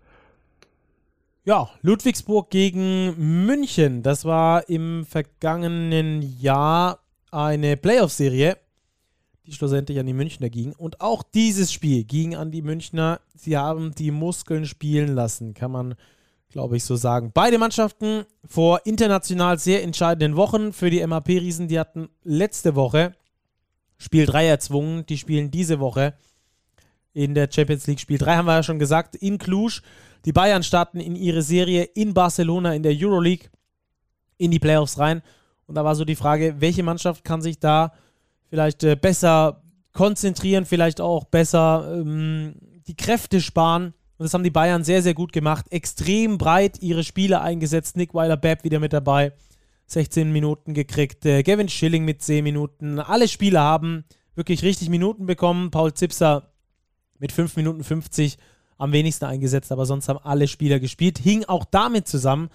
Ja, Ludwigsburg gegen München. Das war im vergangenen Jahr eine Playoff-Serie, die schlussendlich an die Münchner ging. Und auch dieses Spiel ging an die Münchner. Sie haben die Muskeln spielen lassen, kann man, glaube ich, so sagen. Beide Mannschaften vor international sehr entscheidenden Wochen für die MAP-Riesen. Die hatten letzte Woche Spiel 3 erzwungen. Die spielen diese Woche in der Champions League. Spiel 3 haben wir ja schon gesagt, in Cluj. Die Bayern starten in ihre Serie in Barcelona in der Euroleague in die Playoffs rein. Und da war so die Frage, welche Mannschaft kann sich da vielleicht äh, besser konzentrieren, vielleicht auch besser ähm, die Kräfte sparen. Und das haben die Bayern sehr, sehr gut gemacht. Extrem breit ihre Spieler eingesetzt. Nick Weiler-Babb wieder mit dabei. 16 Minuten gekriegt. Äh, Gavin Schilling mit 10 Minuten. Alle Spieler haben wirklich richtig Minuten bekommen. Paul Zipser mit 5 Minuten 50 am wenigsten eingesetzt, aber sonst haben alle Spieler gespielt. Hing auch damit zusammen,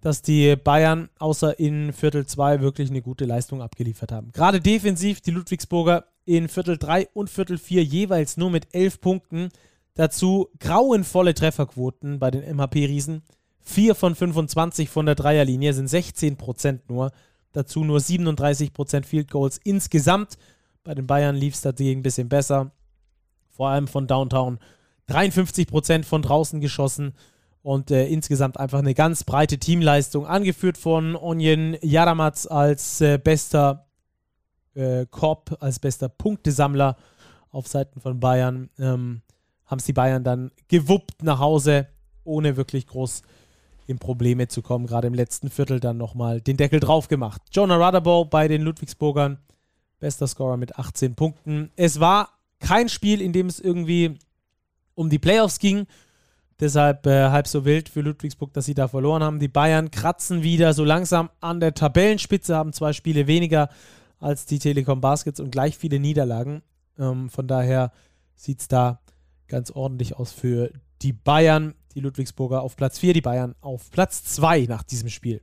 dass die Bayern außer in Viertel 2 wirklich eine gute Leistung abgeliefert haben. Gerade defensiv die Ludwigsburger in Viertel 3 und Viertel 4 jeweils nur mit 11 Punkten. Dazu grauenvolle Trefferquoten bei den MHP-Riesen. 4 von 25 von der Dreierlinie sind 16 Prozent nur. Dazu nur 37 Prozent Field Goals insgesamt. Bei den Bayern lief es dagegen ein bisschen besser. Vor allem von Downtown. 53 Prozent von draußen geschossen und äh, insgesamt einfach eine ganz breite Teamleistung, angeführt von Onyen Yaramatz als äh, bester äh, Korb, als bester Punktesammler auf Seiten von Bayern. Ähm, haben es die Bayern dann gewuppt nach Hause, ohne wirklich groß in Probleme zu kommen. Gerade im letzten Viertel dann nochmal den Deckel drauf gemacht. Jonah Rutherbow bei den Ludwigsburgern, bester Scorer mit 18 Punkten. Es war kein Spiel, in dem es irgendwie um die Playoffs ging. Deshalb äh, halb so wild für Ludwigsburg, dass sie da verloren haben. Die Bayern kratzen wieder so langsam an der Tabellenspitze, haben zwei Spiele weniger als die Telekom Baskets und gleich viele Niederlagen. Ähm, von daher sieht es da ganz ordentlich aus für die Bayern. Die Ludwigsburger auf Platz 4, die Bayern auf Platz 2 nach diesem Spiel.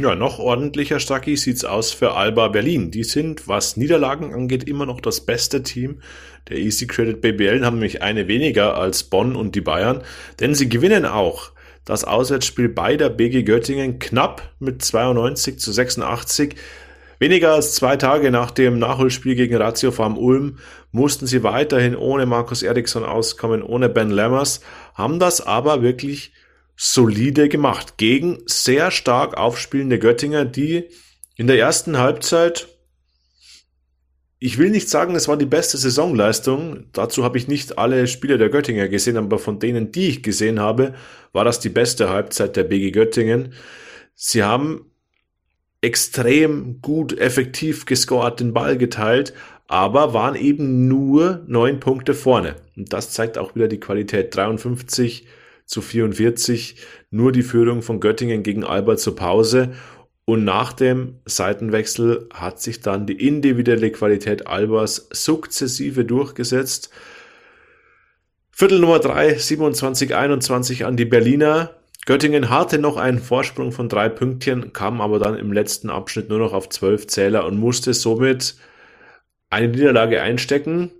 Ja, noch ordentlicher, Stacki, sieht's aus für Alba Berlin. Die sind, was Niederlagen angeht, immer noch das beste Team der Easy Credit BBL, haben nämlich eine weniger als Bonn und die Bayern, denn sie gewinnen auch das Auswärtsspiel beider BG Göttingen knapp mit 92 zu 86. Weniger als zwei Tage nach dem Nachholspiel gegen Ratio Farm Ulm mussten sie weiterhin ohne Markus Eriksson auskommen, ohne Ben Lammers, haben das aber wirklich solide gemacht gegen sehr stark aufspielende Göttinger, die in der ersten Halbzeit, ich will nicht sagen, es war die beste Saisonleistung, dazu habe ich nicht alle Spiele der Göttinger gesehen, aber von denen, die ich gesehen habe, war das die beste Halbzeit der BG Göttingen. Sie haben extrem gut, effektiv gescored, den Ball geteilt, aber waren eben nur neun Punkte vorne. Und das zeigt auch wieder die Qualität. 53 zu 44 nur die Führung von Göttingen gegen Albert zur Pause. Und nach dem Seitenwechsel hat sich dann die individuelle Qualität Albers sukzessive durchgesetzt. Viertel Nummer 3, 27, 21 an die Berliner. Göttingen hatte noch einen Vorsprung von drei Pünktchen, kam aber dann im letzten Abschnitt nur noch auf zwölf Zähler und musste somit eine Niederlage einstecken.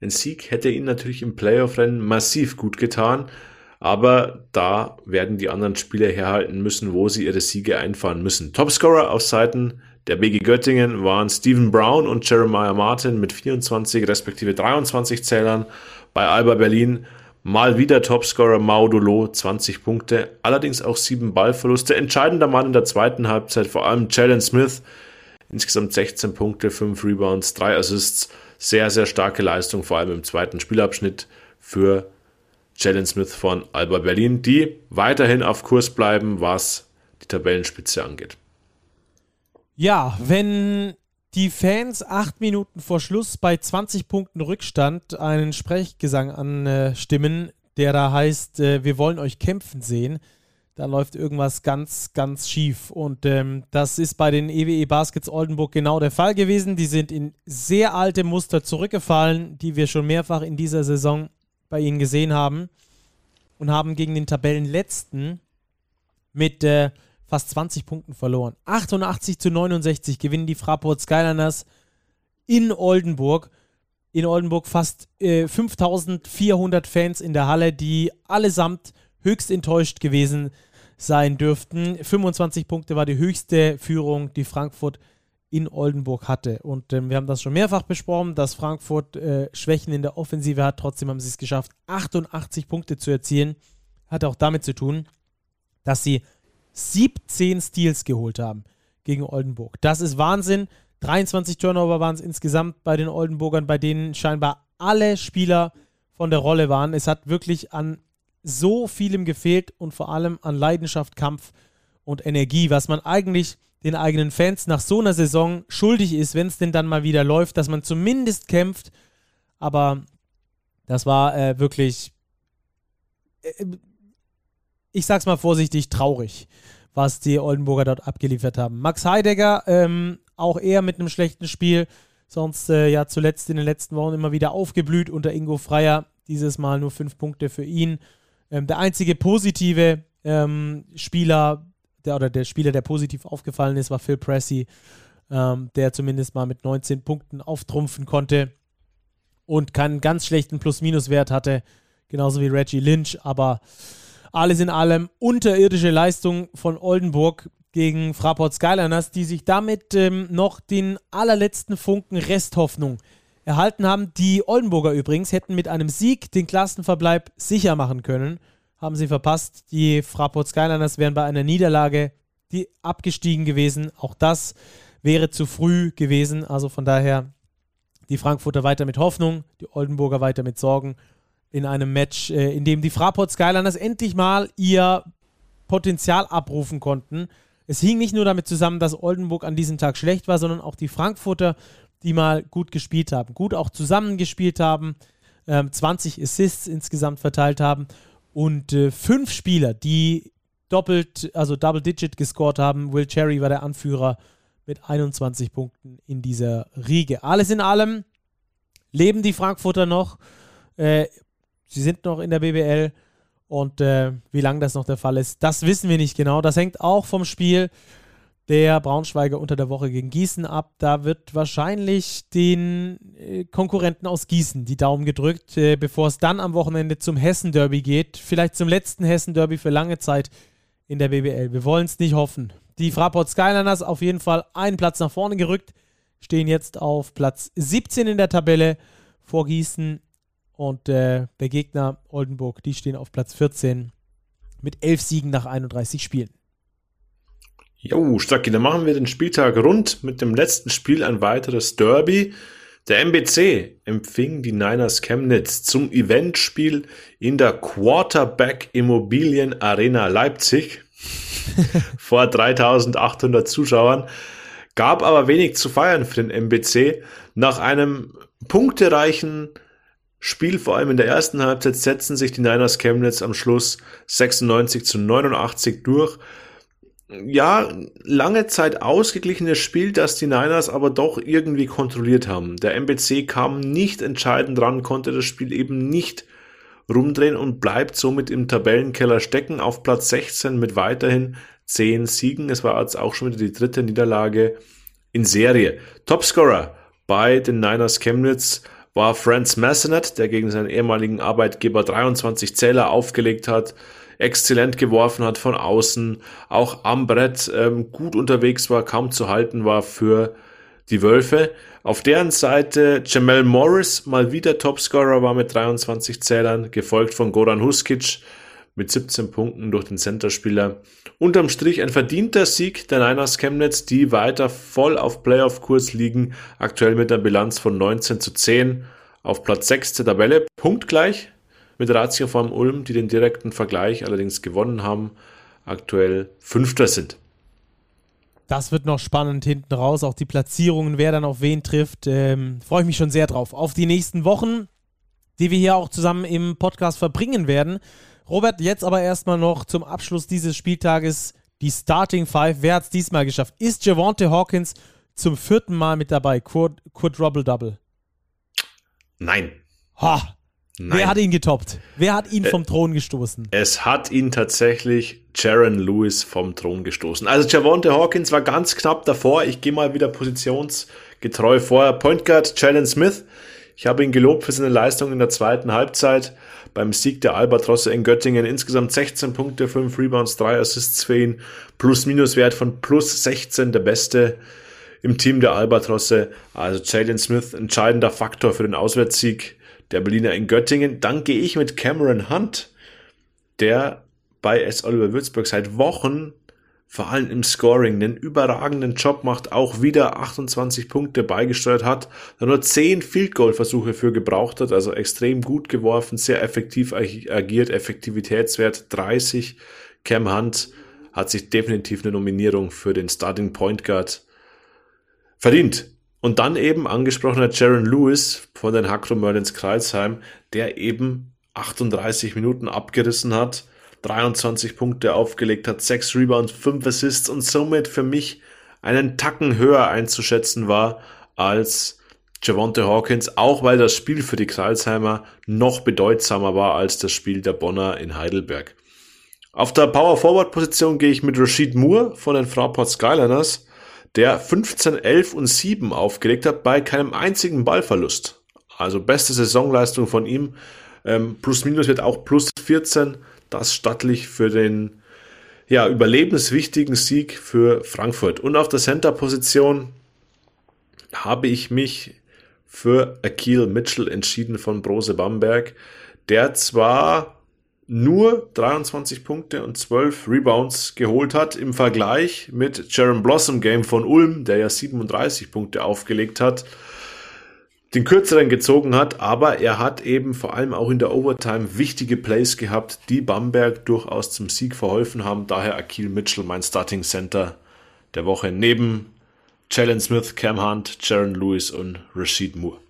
Ein Sieg hätte ihn natürlich im Playoff-Rennen massiv gut getan. Aber da werden die anderen Spieler herhalten müssen, wo sie ihre Siege einfahren müssen. Topscorer auf Seiten der BG Göttingen waren Stephen Brown und Jeremiah Martin mit 24 respektive 23 Zählern. Bei Alba Berlin mal wieder Topscorer Maudolo, 20 Punkte, allerdings auch sieben Ballverluste. Entscheidender Mann in der zweiten Halbzeit, vor allem Jalen Smith, insgesamt 16 Punkte, 5 Rebounds, 3 Assists. Sehr, sehr starke Leistung, vor allem im zweiten Spielabschnitt für Jalen Smith von Alba Berlin, die weiterhin auf Kurs bleiben, was die Tabellenspitze angeht. Ja, wenn die Fans acht Minuten vor Schluss bei 20 Punkten Rückstand einen Sprechgesang anstimmen, der da heißt, äh, wir wollen euch kämpfen sehen, da läuft irgendwas ganz, ganz schief. Und ähm, das ist bei den EWE e Baskets Oldenburg genau der Fall gewesen. Die sind in sehr alte Muster zurückgefallen, die wir schon mehrfach in dieser Saison bei ihnen gesehen haben und haben gegen den Tabellenletzten mit äh, fast 20 Punkten verloren. 88 zu 69 gewinnen die Fraport Skyliners in Oldenburg. In Oldenburg fast äh, 5400 Fans in der Halle, die allesamt höchst enttäuscht gewesen sein dürften. 25 Punkte war die höchste Führung, die Frankfurt in Oldenburg hatte. Und ähm, wir haben das schon mehrfach besprochen, dass Frankfurt äh, Schwächen in der Offensive hat. Trotzdem haben sie es geschafft, 88 Punkte zu erzielen. Hat auch damit zu tun, dass sie 17 Steals geholt haben gegen Oldenburg. Das ist Wahnsinn. 23 Turnover waren es insgesamt bei den Oldenburgern, bei denen scheinbar alle Spieler von der Rolle waren. Es hat wirklich an so vielem gefehlt und vor allem an Leidenschaft, Kampf und Energie, was man eigentlich den eigenen Fans nach so einer Saison schuldig ist, wenn es denn dann mal wieder läuft, dass man zumindest kämpft. Aber das war äh, wirklich, äh, ich sag's mal vorsichtig, traurig, was die Oldenburger dort abgeliefert haben. Max Heidegger, ähm, auch eher mit einem schlechten Spiel, sonst äh, ja zuletzt in den letzten Wochen immer wieder aufgeblüht unter Ingo Freier. Dieses Mal nur fünf Punkte für ihn. Ähm, der einzige positive ähm, Spieler der, oder der Spieler, der positiv aufgefallen ist, war Phil Pressey, ähm, der zumindest mal mit 19 Punkten auftrumpfen konnte und keinen ganz schlechten Plus-Minus-Wert hatte, genauso wie Reggie Lynch, aber alles in allem unterirdische Leistung von Oldenburg gegen Fraport Skyliners, die sich damit ähm, noch den allerletzten Funken Resthoffnung erhalten haben. Die Oldenburger übrigens hätten mit einem Sieg den Klassenverbleib sicher machen können haben sie verpasst. Die Fraport Skyliners wären bei einer Niederlage die abgestiegen gewesen. Auch das wäre zu früh gewesen. Also von daher die Frankfurter weiter mit Hoffnung, die Oldenburger weiter mit Sorgen in einem Match, äh, in dem die Fraport Skyliners endlich mal ihr Potenzial abrufen konnten. Es hing nicht nur damit zusammen, dass Oldenburg an diesem Tag schlecht war, sondern auch die Frankfurter, die mal gut gespielt haben, gut auch zusammengespielt haben, ähm, 20 Assists insgesamt verteilt haben und äh, fünf Spieler, die doppelt, also Double Digit gescored haben. Will Cherry war der Anführer mit 21 Punkten in dieser Riege. Alles in allem leben die Frankfurter noch. Äh, sie sind noch in der BBL. Und äh, wie lange das noch der Fall ist, das wissen wir nicht genau. Das hängt auch vom Spiel der Braunschweiger unter der Woche gegen Gießen ab. Da wird wahrscheinlich den äh, Konkurrenten aus Gießen die Daumen gedrückt, äh, bevor es dann am Wochenende zum Hessen-Derby geht. Vielleicht zum letzten Hessen-Derby für lange Zeit in der BBL. Wir wollen es nicht hoffen. Die Fraport Skyliners auf jeden Fall einen Platz nach vorne gerückt, stehen jetzt auf Platz 17 in der Tabelle vor Gießen und äh, der Gegner Oldenburg, die stehen auf Platz 14 mit elf Siegen nach 31 Spielen. Jo, Stacki, dann machen wir den Spieltag rund mit dem letzten Spiel ein weiteres Derby. Der MBC empfing die Niners Chemnitz zum Eventspiel in der Quarterback Immobilien Arena Leipzig vor 3800 Zuschauern, gab aber wenig zu feiern für den MBC. Nach einem punktereichen Spiel, vor allem in der ersten Halbzeit, setzen sich die Niners Chemnitz am Schluss 96 zu 89 durch ja, lange Zeit ausgeglichenes Spiel, das die Niners aber doch irgendwie kontrolliert haben. Der MBC kam nicht entscheidend dran, konnte das Spiel eben nicht rumdrehen und bleibt somit im Tabellenkeller stecken auf Platz 16 mit weiterhin 10 Siegen. Es war jetzt auch schon wieder die dritte Niederlage in Serie. Topscorer bei den Niners Chemnitz war Franz Massenet, der gegen seinen ehemaligen Arbeitgeber 23 Zähler aufgelegt hat exzellent geworfen hat von außen, auch am Brett ähm, gut unterwegs war, kaum zu halten war für die Wölfe. Auf deren Seite Jamel Morris mal wieder Topscorer war mit 23 Zählern, gefolgt von Goran Huskic mit 17 Punkten durch den Centerspieler. Unterm Strich ein verdienter Sieg der Niners Chemnitz, die weiter voll auf Playoff-Kurs liegen, aktuell mit einer Bilanz von 19 zu 10 auf Platz 6 der Tabelle, punktgleich mit Ratio vom Ulm, die den direkten Vergleich allerdings gewonnen haben, aktuell Fünfter sind. Das wird noch spannend hinten raus, auch die Platzierungen, wer dann auf wen trifft. Ähm, Freue ich mich schon sehr drauf. Auf die nächsten Wochen, die wir hier auch zusammen im Podcast verbringen werden. Robert, jetzt aber erstmal noch zum Abschluss dieses Spieltages die Starting Five. Wer hat es diesmal geschafft? Ist Javante Hawkins zum vierten Mal mit dabei? Quadruple-Double? Nein. Ha, Nein. Wer hat ihn getoppt? Wer hat ihn vom Thron gestoßen? Es hat ihn tatsächlich Jaron Lewis vom Thron gestoßen. Also Javonte Hawkins war ganz knapp davor. Ich gehe mal wieder positionsgetreu vor. Point Guard Jalen Smith. Ich habe ihn gelobt für seine Leistung in der zweiten Halbzeit. Beim Sieg der Albatrosse in Göttingen insgesamt 16 Punkte, 5 Rebounds, 3 Assists für ihn. Plus-Minus-Wert von plus 16, der beste im Team der Albatrosse. Also Jalen Smith, entscheidender Faktor für den Auswärtssieg der Berliner in Göttingen. Dann gehe ich mit Cameron Hunt, der bei S. Oliver Würzburg seit Wochen vor allem im Scoring einen überragenden Job macht, auch wieder 28 Punkte beigesteuert hat, nur 10 Field Goal Versuche für gebraucht hat, also extrem gut geworfen, sehr effektiv agiert, Effektivitätswert 30. Cam Hunt hat sich definitiv eine Nominierung für den Starting Point Guard verdient. Und dann eben angesprochener Jaron Lewis von den Hakro Merlins Kreisheim, der eben 38 Minuten abgerissen hat, 23 Punkte aufgelegt hat, 6 Rebounds, 5 Assists und somit für mich einen Tacken höher einzuschätzen war als Javonte Hawkins, auch weil das Spiel für die Kreilsheimer noch bedeutsamer war als das Spiel der Bonner in Heidelberg. Auf der Power Forward Position gehe ich mit Rashid Moore von den Fraport Skyliners, der 15, 11 und 7 aufgelegt hat bei keinem einzigen Ballverlust. Also beste Saisonleistung von ihm. Ähm, plus minus wird auch plus 14. Das stattlich für den ja, überlebenswichtigen Sieg für Frankfurt. Und auf der Center-Position habe ich mich für Akil Mitchell entschieden von Brose Bamberg, der zwar nur 23 Punkte und 12 Rebounds geholt hat im Vergleich mit Jaron Blossom Game von Ulm, der ja 37 Punkte aufgelegt hat, den kürzeren gezogen hat, aber er hat eben vor allem auch in der Overtime wichtige Plays gehabt, die Bamberg durchaus zum Sieg verholfen haben. Daher Akil Mitchell, mein Starting Center der Woche, neben Jalen Smith, Cam Hunt, Jaron Lewis und Rashid Moore.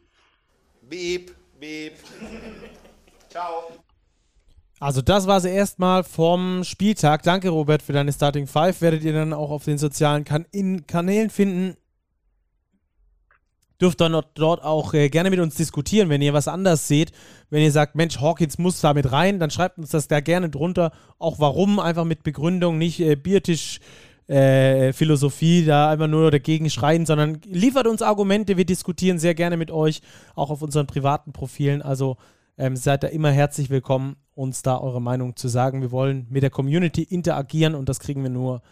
Beep, beep. Ciao. Also das war es erstmal vom Spieltag. Danke Robert für deine Starting Five. Werdet ihr dann auch auf den sozialen kan Kanälen finden. Dürft dann dort auch äh, gerne mit uns diskutieren, wenn ihr was anders seht. Wenn ihr sagt, Mensch, Hawkins muss da mit rein, dann schreibt uns das da gerne drunter. Auch warum, einfach mit Begründung, nicht äh, Biertisch äh, Philosophie da einfach nur dagegen schreien, sondern liefert uns Argumente. Wir diskutieren sehr gerne mit euch, auch auf unseren privaten Profilen. Also ähm, seid da immer herzlich willkommen, uns da eure Meinung zu sagen. Wir wollen mit der Community interagieren und das kriegen wir nur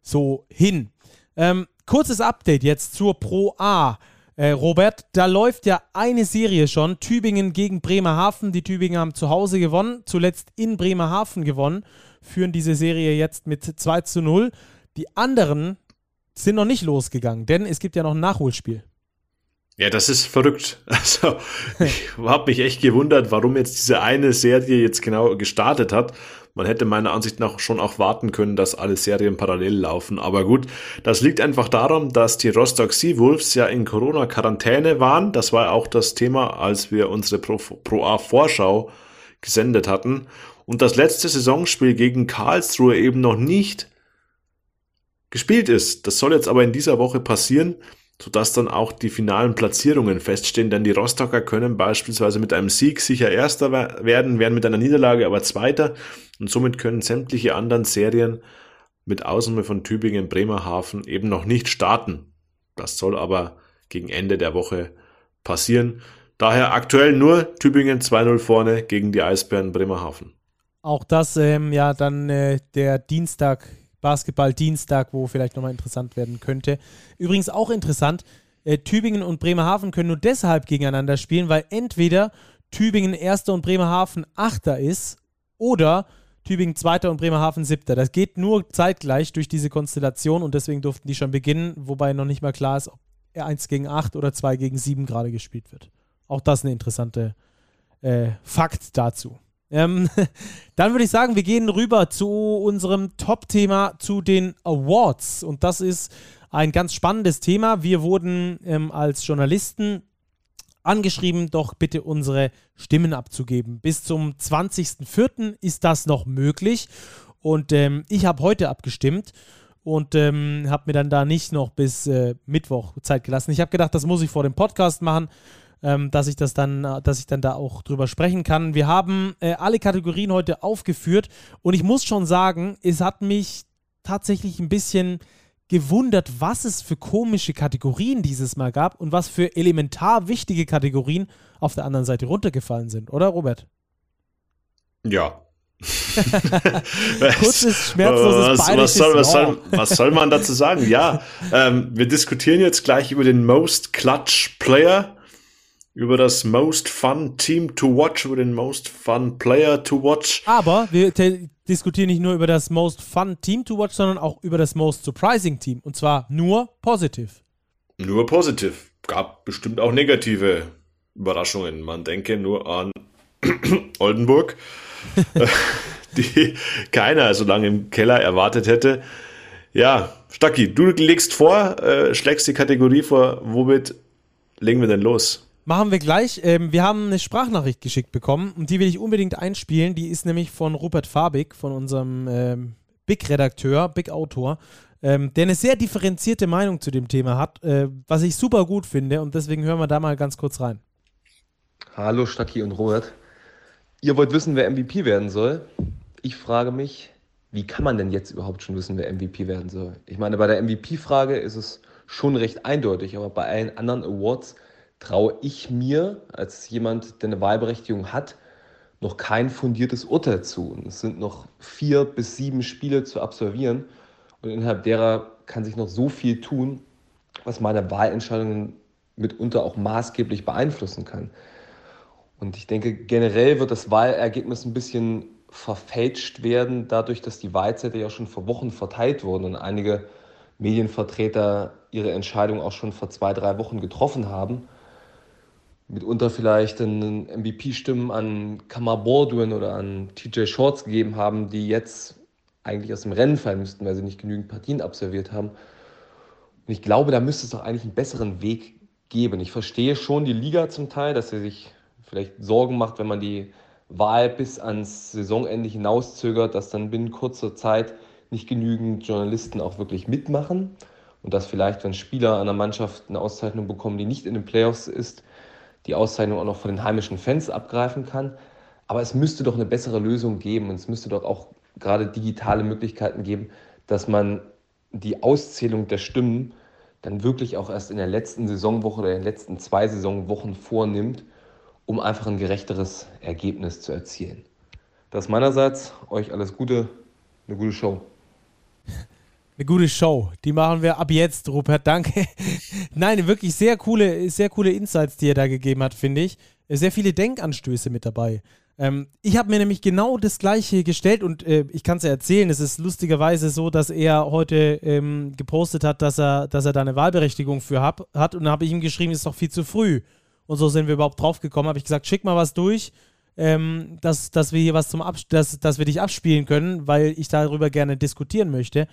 so hin. Ähm, kurzes Update jetzt zur Pro A. Äh, Robert, da läuft ja eine Serie schon. Tübingen gegen Bremerhaven. Die Tübingen haben zu Hause gewonnen, zuletzt in Bremerhaven gewonnen, führen diese Serie jetzt mit 2 zu 0. Die anderen sind noch nicht losgegangen, denn es gibt ja noch ein Nachholspiel. Ja, das ist verrückt. Also, ich habe mich echt gewundert, warum jetzt diese eine Serie jetzt genau gestartet hat. Man hätte meiner Ansicht nach schon auch warten können, dass alle Serien parallel laufen. Aber gut, das liegt einfach daran, dass die Rostock Seawolves ja in Corona-Quarantäne waren. Das war auch das Thema, als wir unsere Pro, Pro gesendet hatten. Und das letzte Saisonspiel gegen Karlsruhe eben noch nicht gespielt ist. Das soll jetzt aber in dieser Woche passieren, sodass dann auch die finalen Platzierungen feststehen, denn die Rostocker können beispielsweise mit einem Sieg sicher Erster werden, werden mit einer Niederlage aber Zweiter und somit können sämtliche anderen Serien mit Ausnahme von Tübingen, Bremerhaven eben noch nicht starten. Das soll aber gegen Ende der Woche passieren. Daher aktuell nur Tübingen 2-0 vorne gegen die Eisbären Bremerhaven. Auch das ähm, ja dann äh, der Dienstag Basketball-Dienstag, wo vielleicht nochmal interessant werden könnte. Übrigens auch interessant, äh, Tübingen und Bremerhaven können nur deshalb gegeneinander spielen, weil entweder Tübingen Erster und Bremerhaven Achter ist oder Tübingen Zweiter und Bremerhaven Siebter. Das geht nur zeitgleich durch diese Konstellation und deswegen durften die schon beginnen, wobei noch nicht mal klar ist, ob 1 gegen 8 oder 2 gegen 7 gerade gespielt wird. Auch das eine interessante äh, Fakt dazu. Ähm, dann würde ich sagen, wir gehen rüber zu unserem Top-Thema, zu den Awards. Und das ist ein ganz spannendes Thema. Wir wurden ähm, als Journalisten angeschrieben, doch bitte unsere Stimmen abzugeben. Bis zum 20.04. ist das noch möglich. Und ähm, ich habe heute abgestimmt und ähm, habe mir dann da nicht noch bis äh, Mittwoch Zeit gelassen. Ich habe gedacht, das muss ich vor dem Podcast machen ähm, dass ich das dann, äh, dass ich dann da auch drüber sprechen kann. Wir haben äh, alle Kategorien heute aufgeführt und ich muss schon sagen, es hat mich tatsächlich ein bisschen gewundert, was es für komische Kategorien dieses Mal gab und was für elementar wichtige Kategorien auf der anderen Seite runtergefallen sind, oder Robert? Ja, Kurzes, schmerzloses was, was, soll, was, soll, was soll man dazu sagen? Ja, ähm, wir diskutieren jetzt gleich über den Most Clutch Player über das Most Fun Team to Watch, über den Most Fun Player to Watch. Aber wir diskutieren nicht nur über das Most Fun Team to Watch, sondern auch über das Most Surprising Team. Und zwar nur positiv. Nur positiv. Gab bestimmt auch negative Überraschungen. Man denke nur an Oldenburg. die keiner so lange im Keller erwartet hätte. Ja, Stacki, du legst vor, äh, schlägst die Kategorie vor, womit legen wir denn los? Machen wir gleich. Ähm, wir haben eine Sprachnachricht geschickt bekommen und die will ich unbedingt einspielen. Die ist nämlich von Rupert Fabig, von unserem ähm, Big-Redakteur, Big-Autor, ähm, der eine sehr differenzierte Meinung zu dem Thema hat, äh, was ich super gut finde und deswegen hören wir da mal ganz kurz rein. Hallo Stacki und Robert. Ihr wollt wissen, wer MVP werden soll? Ich frage mich, wie kann man denn jetzt überhaupt schon wissen, wer MVP werden soll? Ich meine, bei der MVP-Frage ist es schon recht eindeutig, aber bei allen anderen Awards traue ich mir als jemand, der eine Wahlberechtigung hat, noch kein fundiertes Urteil zu. Und es sind noch vier bis sieben Spiele zu absolvieren und innerhalb derer kann sich noch so viel tun, was meine Wahlentscheidungen mitunter auch maßgeblich beeinflussen kann. Und ich denke, generell wird das Wahlergebnis ein bisschen verfälscht werden, dadurch, dass die Wahlzettel ja schon vor Wochen verteilt wurden und einige Medienvertreter ihre Entscheidung auch schon vor zwei, drei Wochen getroffen haben. Mitunter vielleicht dann MVP-Stimmen an Kamar Baldwin oder an TJ Shorts gegeben haben, die jetzt eigentlich aus dem Rennen fallen müssten, weil sie nicht genügend Partien absolviert haben. Und ich glaube, da müsste es doch eigentlich einen besseren Weg geben. Ich verstehe schon die Liga zum Teil, dass sie sich vielleicht Sorgen macht, wenn man die Wahl bis ans Saisonende hinauszögert, dass dann binnen kurzer Zeit nicht genügend Journalisten auch wirklich mitmachen und dass vielleicht, wenn Spieler einer Mannschaft eine Auszeichnung bekommen, die nicht in den Playoffs ist, die Auszeichnung auch noch von den heimischen Fans abgreifen kann. Aber es müsste doch eine bessere Lösung geben und es müsste doch auch gerade digitale Möglichkeiten geben, dass man die Auszählung der Stimmen dann wirklich auch erst in der letzten Saisonwoche oder in den letzten zwei Saisonwochen vornimmt um einfach ein gerechteres Ergebnis zu erzielen. Das meinerseits, euch alles Gute, eine gute Show. Eine gute Show. Die machen wir ab jetzt, Rupert. Danke. Nein, wirklich sehr coole, sehr coole Insights, die er da gegeben hat, finde ich. Sehr viele Denkanstöße mit dabei. Ähm, ich habe mir nämlich genau das Gleiche gestellt und äh, ich kann es ja erzählen. Es ist lustigerweise so, dass er heute ähm, gepostet hat, dass er, dass er da eine Wahlberechtigung für hab, hat. Und dann habe ich ihm geschrieben, es ist doch viel zu früh. Und so sind wir überhaupt drauf gekommen. Habe ich gesagt, schick mal was durch, ähm, dass, dass wir hier was zum Abs dass, dass wir dich abspielen können, weil ich darüber gerne diskutieren möchte.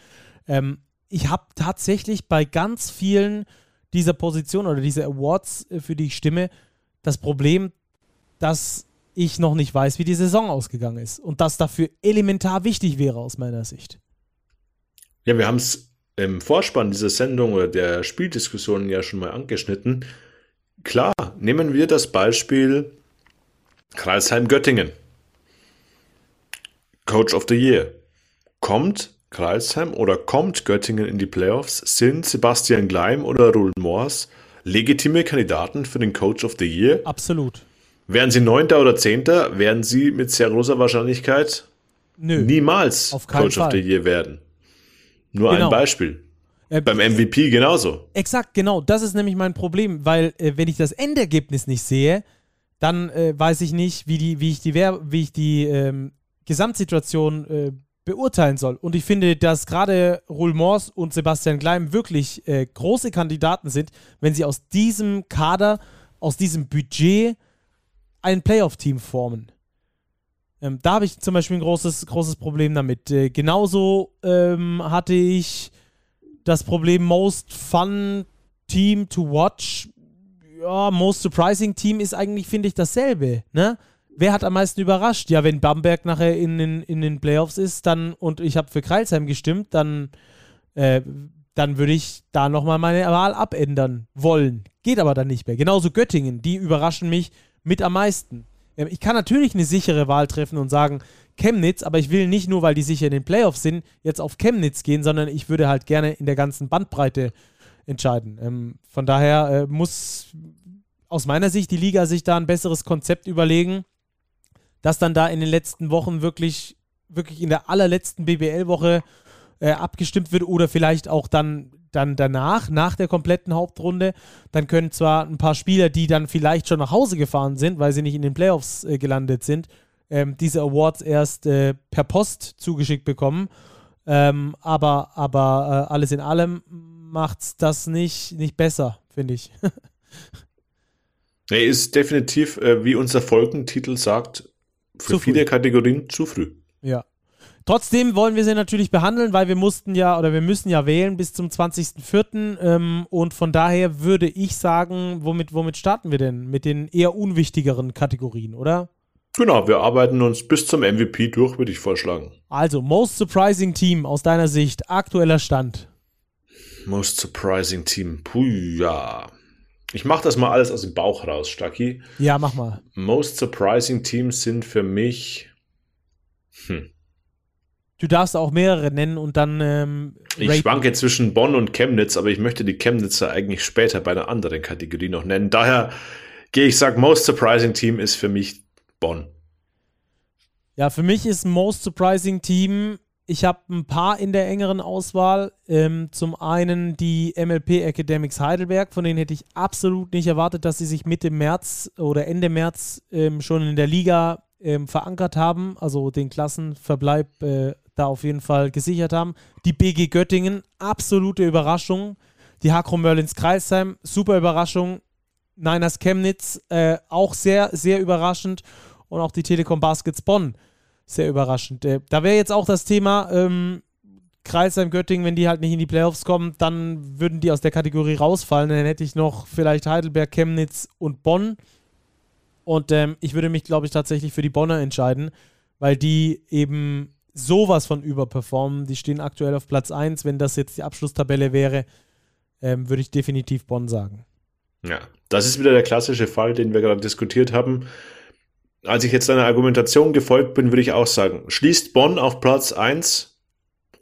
Ähm, ich habe tatsächlich bei ganz vielen dieser Positionen oder dieser Awards, äh, für die ich stimme, das Problem, dass ich noch nicht weiß, wie die Saison ausgegangen ist und das dafür elementar wichtig wäre aus meiner Sicht. Ja, wir haben es im Vorspann dieser Sendung oder der Spieldiskussion ja schon mal angeschnitten. Klar, nehmen wir das Beispiel Kreisheim-Göttingen. Coach of the Year. Kommt Kreisheim oder kommt Göttingen in die Playoffs? Sind Sebastian Gleim oder Ruhl Moors legitime Kandidaten für den Coach of the Year? Absolut. Wären sie Neunter oder Zehnter, werden sie mit sehr großer Wahrscheinlichkeit Nö, niemals Coach Fall. of the Year werden. Nur genau. ein Beispiel. Äh, Beim MVP genauso. Exakt, genau. Das ist nämlich mein Problem, weil äh, wenn ich das Endergebnis nicht sehe, dann äh, weiß ich nicht, wie, die, wie ich die, wie ich die ähm, Gesamtsituation äh, beurteilen soll. Und ich finde, dass gerade Ruhl Mors und Sebastian Gleim wirklich äh, große Kandidaten sind, wenn sie aus diesem Kader, aus diesem Budget ein Playoff-Team formen. Ähm, da habe ich zum Beispiel ein großes, großes Problem damit. Äh, genauso ähm, hatte ich das Problem Most Fun Team to Watch, ja, Most Surprising Team ist eigentlich, finde ich, dasselbe, ne? Wer hat am meisten überrascht? Ja, wenn Bamberg nachher in den, in den Playoffs ist, dann, und ich habe für Kreilsheim gestimmt, dann, äh, dann würde ich da nochmal meine Wahl abändern wollen. Geht aber dann nicht mehr. Genauso Göttingen, die überraschen mich mit am meisten. Ähm, ich kann natürlich eine sichere Wahl treffen und sagen, Chemnitz, aber ich will nicht nur, weil die sicher in den Playoffs sind, jetzt auf Chemnitz gehen, sondern ich würde halt gerne in der ganzen Bandbreite entscheiden. Ähm, von daher äh, muss aus meiner Sicht die Liga sich da ein besseres Konzept überlegen, das dann da in den letzten Wochen wirklich, wirklich in der allerletzten BBL-Woche äh, abgestimmt wird oder vielleicht auch dann, dann danach, nach der kompletten Hauptrunde. Dann können zwar ein paar Spieler, die dann vielleicht schon nach Hause gefahren sind, weil sie nicht in den Playoffs äh, gelandet sind, ähm, diese Awards erst äh, per Post zugeschickt bekommen. Ähm, aber aber äh, alles in allem macht das nicht, nicht besser, finde ich. er ist definitiv, äh, wie unser Folgentitel sagt, für zu viele früh. Kategorien zu früh. Ja. Trotzdem wollen wir sie natürlich behandeln, weil wir mussten ja oder wir müssen ja wählen bis zum 20.04. Ähm, und von daher würde ich sagen, womit, womit starten wir denn? Mit den eher unwichtigeren Kategorien, oder? Genau, wir arbeiten uns bis zum MVP durch, würde ich vorschlagen. Also, Most Surprising Team aus deiner Sicht, aktueller Stand. Most Surprising Team, puh, ja. Ich mache das mal alles aus dem Bauch raus, Stacki. Ja, mach mal. Most Surprising Teams sind für mich. Hm. Du darfst auch mehrere nennen und dann. Ähm, ich schwanke zwischen Bonn und Chemnitz, aber ich möchte die Chemnitzer eigentlich später bei einer anderen Kategorie noch nennen. Daher gehe ich, sag, Most Surprising Team ist für mich Bonn. Ja, für mich ist Most Surprising Team. Ich habe ein paar in der engeren Auswahl. Ähm, zum einen die MLP Academics Heidelberg, von denen hätte ich absolut nicht erwartet, dass sie sich Mitte März oder Ende März ähm, schon in der Liga ähm, verankert haben, also den Klassenverbleib äh, da auf jeden Fall gesichert haben. Die BG Göttingen, absolute Überraschung. Die Hakro Merlins Kreisheim, super Überraschung. Niners Chemnitz, äh, auch sehr, sehr überraschend. Und auch die Telekom Baskets Bonn, sehr überraschend. Äh, da wäre jetzt auch das Thema, ähm, Kreisheim Göttingen, wenn die halt nicht in die Playoffs kommen, dann würden die aus der Kategorie rausfallen. Dann hätte ich noch vielleicht Heidelberg, Chemnitz und Bonn. Und ähm, ich würde mich, glaube ich, tatsächlich für die Bonner entscheiden, weil die eben sowas von überperformen. Die stehen aktuell auf Platz 1. Wenn das jetzt die Abschlusstabelle wäre, ähm, würde ich definitiv Bonn sagen. Ja, das ist wieder der klassische Fall, den wir gerade diskutiert haben. Als ich jetzt deiner Argumentation gefolgt bin, würde ich auch sagen, schließt Bonn auf Platz 1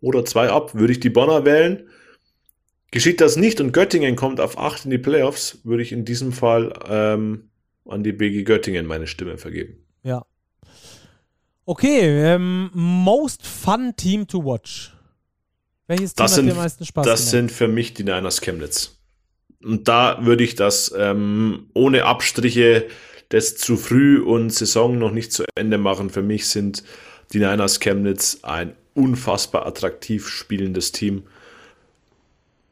oder 2 ab, würde ich die Bonner wählen. Geschieht das nicht und Göttingen kommt auf 8 in die Playoffs, würde ich in diesem Fall ähm, an die BG Göttingen meine Stimme vergeben. Ja. Okay, ähm, most fun team to watch. Welches Team das hat sind, dir am meisten Spaß Das gemacht? sind für mich die Niners Chemnitz. Und da würde ich das ähm, ohne Abstriche das zu früh und Saison noch nicht zu Ende machen. Für mich sind die Niners Chemnitz ein unfassbar attraktiv spielendes Team,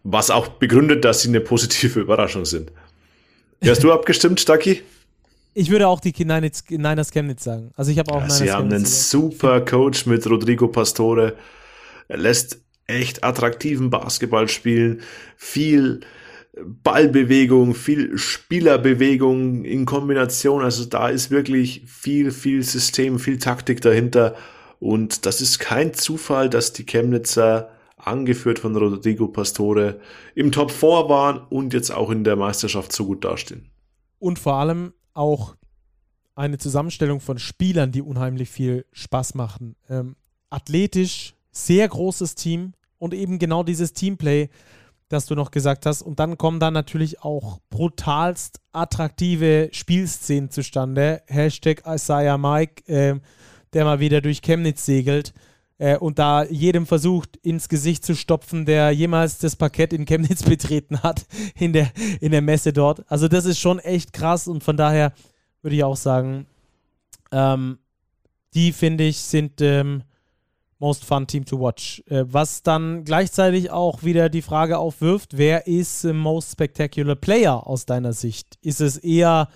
was auch begründet, dass sie eine positive Überraschung sind. Hast du abgestimmt, Stacki? Ich würde auch die Niners, Niners Chemnitz sagen. Also ich habe auch ja, Niners Sie haben einen super Coach mit Rodrigo Pastore. Er lässt echt attraktiven Basketball spielen, viel Ballbewegung, viel Spielerbewegung in Kombination. Also da ist wirklich viel, viel System, viel Taktik dahinter. Und das ist kein Zufall, dass die Chemnitzer, angeführt von Rodrigo Pastore, im Top 4 waren und jetzt auch in der Meisterschaft so gut dastehen. Und vor allem auch eine Zusammenstellung von Spielern, die unheimlich viel Spaß machen. Ähm, athletisch, sehr großes Team und eben genau dieses Teamplay, das du noch gesagt hast. Und dann kommen da natürlich auch brutalst attraktive Spielszenen zustande. Hashtag Isaiah Mike, äh, der mal wieder durch Chemnitz segelt äh, und da jedem versucht, ins Gesicht zu stopfen, der jemals das Parkett in Chemnitz betreten hat, in der, in der Messe dort. Also das ist schon echt krass und von daher würde ich auch sagen, ähm, die finde ich sind ähm, Most Fun Team to Watch. Äh, was dann gleichzeitig auch wieder die Frage aufwirft, wer ist Most Spectacular Player aus deiner Sicht? Ist es eher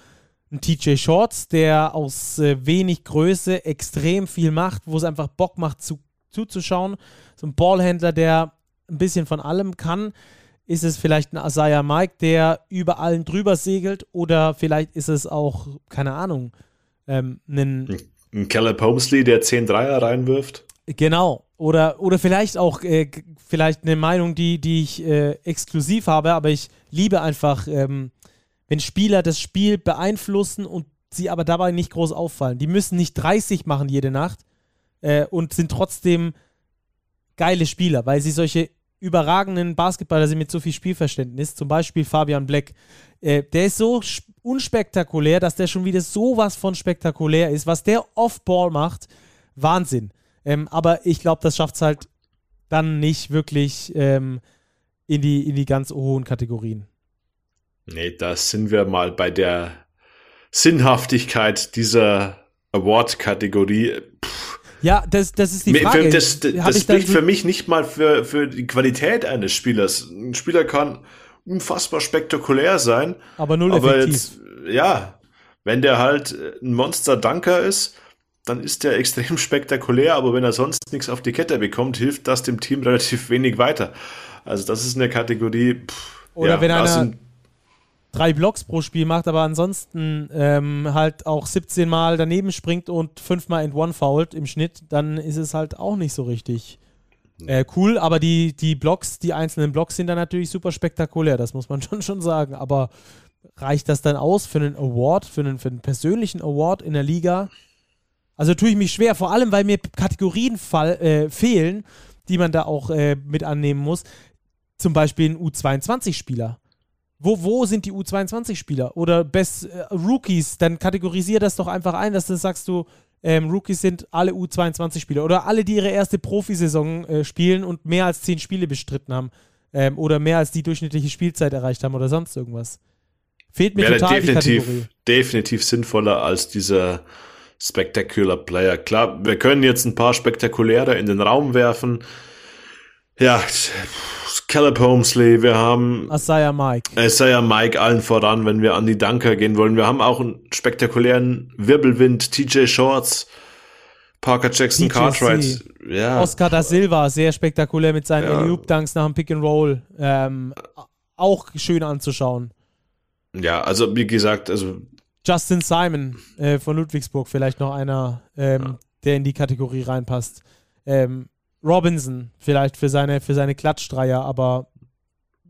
ein TJ Shorts, der aus äh, wenig Größe extrem viel macht, wo es einfach Bock macht zu zuzuschauen. So ein Ballhändler, der ein bisschen von allem kann. Ist es vielleicht ein Isaiah Mike, der über allen drüber segelt? Oder vielleicht ist es auch, keine Ahnung, ähm, ein, ein Caleb Homesley, der 10 Dreier reinwirft? Genau. Oder, oder vielleicht auch äh, vielleicht eine Meinung, die, die ich äh, exklusiv habe, aber ich liebe einfach, ähm, wenn Spieler das Spiel beeinflussen und sie aber dabei nicht groß auffallen. Die müssen nicht 30 machen jede Nacht, äh, und sind trotzdem geile Spieler, weil sie solche überragenden Basketballer sind mit so viel Spielverständnis. Zum Beispiel Fabian Black. Äh, der ist so unspektakulär, dass der schon wieder sowas von spektakulär ist. Was der Off-Ball macht, Wahnsinn. Ähm, aber ich glaube, das schafft es halt dann nicht wirklich ähm, in, die, in die ganz hohen Kategorien. Nee, da sind wir mal bei der Sinnhaftigkeit dieser Award-Kategorie. Ja, das, das ist die Frage. Das, das, das spricht für mich nicht mal für, für die Qualität eines Spielers. Ein Spieler kann unfassbar spektakulär sein. Aber null aber effektiv. Jetzt, ja, wenn der halt ein Monster-Dunker ist, dann ist der extrem spektakulär, aber wenn er sonst nichts auf die Kette bekommt, hilft das dem Team relativ wenig weiter. Also das ist eine Kategorie. Pff, Oder ja, wenn einer drei Blocks pro Spiel macht, aber ansonsten ähm, halt auch 17 Mal daneben springt und fünfmal in One fault im Schnitt, dann ist es halt auch nicht so richtig äh, cool. Aber die, die Blocks, die einzelnen Blocks sind dann natürlich super spektakulär, das muss man schon, schon sagen. Aber reicht das dann aus für einen Award, für einen, für einen persönlichen Award in der Liga? Also tue ich mich schwer, vor allem weil mir Kategorien fall, äh, fehlen, die man da auch äh, mit annehmen muss. Zum Beispiel ein U22-Spieler. Wo, wo sind die U22-Spieler? Oder Best äh, Rookies, dann kategorisiere das doch einfach ein, dass du sagst du, ähm, Rookies sind alle U22-Spieler oder alle, die ihre erste Profisaison äh, spielen und mehr als zehn Spiele bestritten haben ähm, oder mehr als die durchschnittliche Spielzeit erreicht haben oder sonst irgendwas. Fehlt mir Wäre total definitiv, definitiv sinnvoller als dieser Spectacular Player. Klar, wir können jetzt ein paar spektakuläre in den Raum werfen. Ja, Caleb Holmesley, wir haben Isaiah Mike. Isaiah Mike allen voran, wenn wir an die Dunker gehen wollen. Wir haben auch einen spektakulären Wirbelwind, TJ Shorts, Parker Jackson. Cartwright. Ja. Oscar da Silva, sehr spektakulär mit seinen ja. Loop-Dunks nach dem Pick and Roll. Ähm, auch schön anzuschauen. Ja, also wie gesagt, also Justin Simon äh, von Ludwigsburg, vielleicht noch einer, ähm, ja. der in die Kategorie reinpasst. Ähm, Robinson vielleicht für seine, für seine Klatschdreier, aber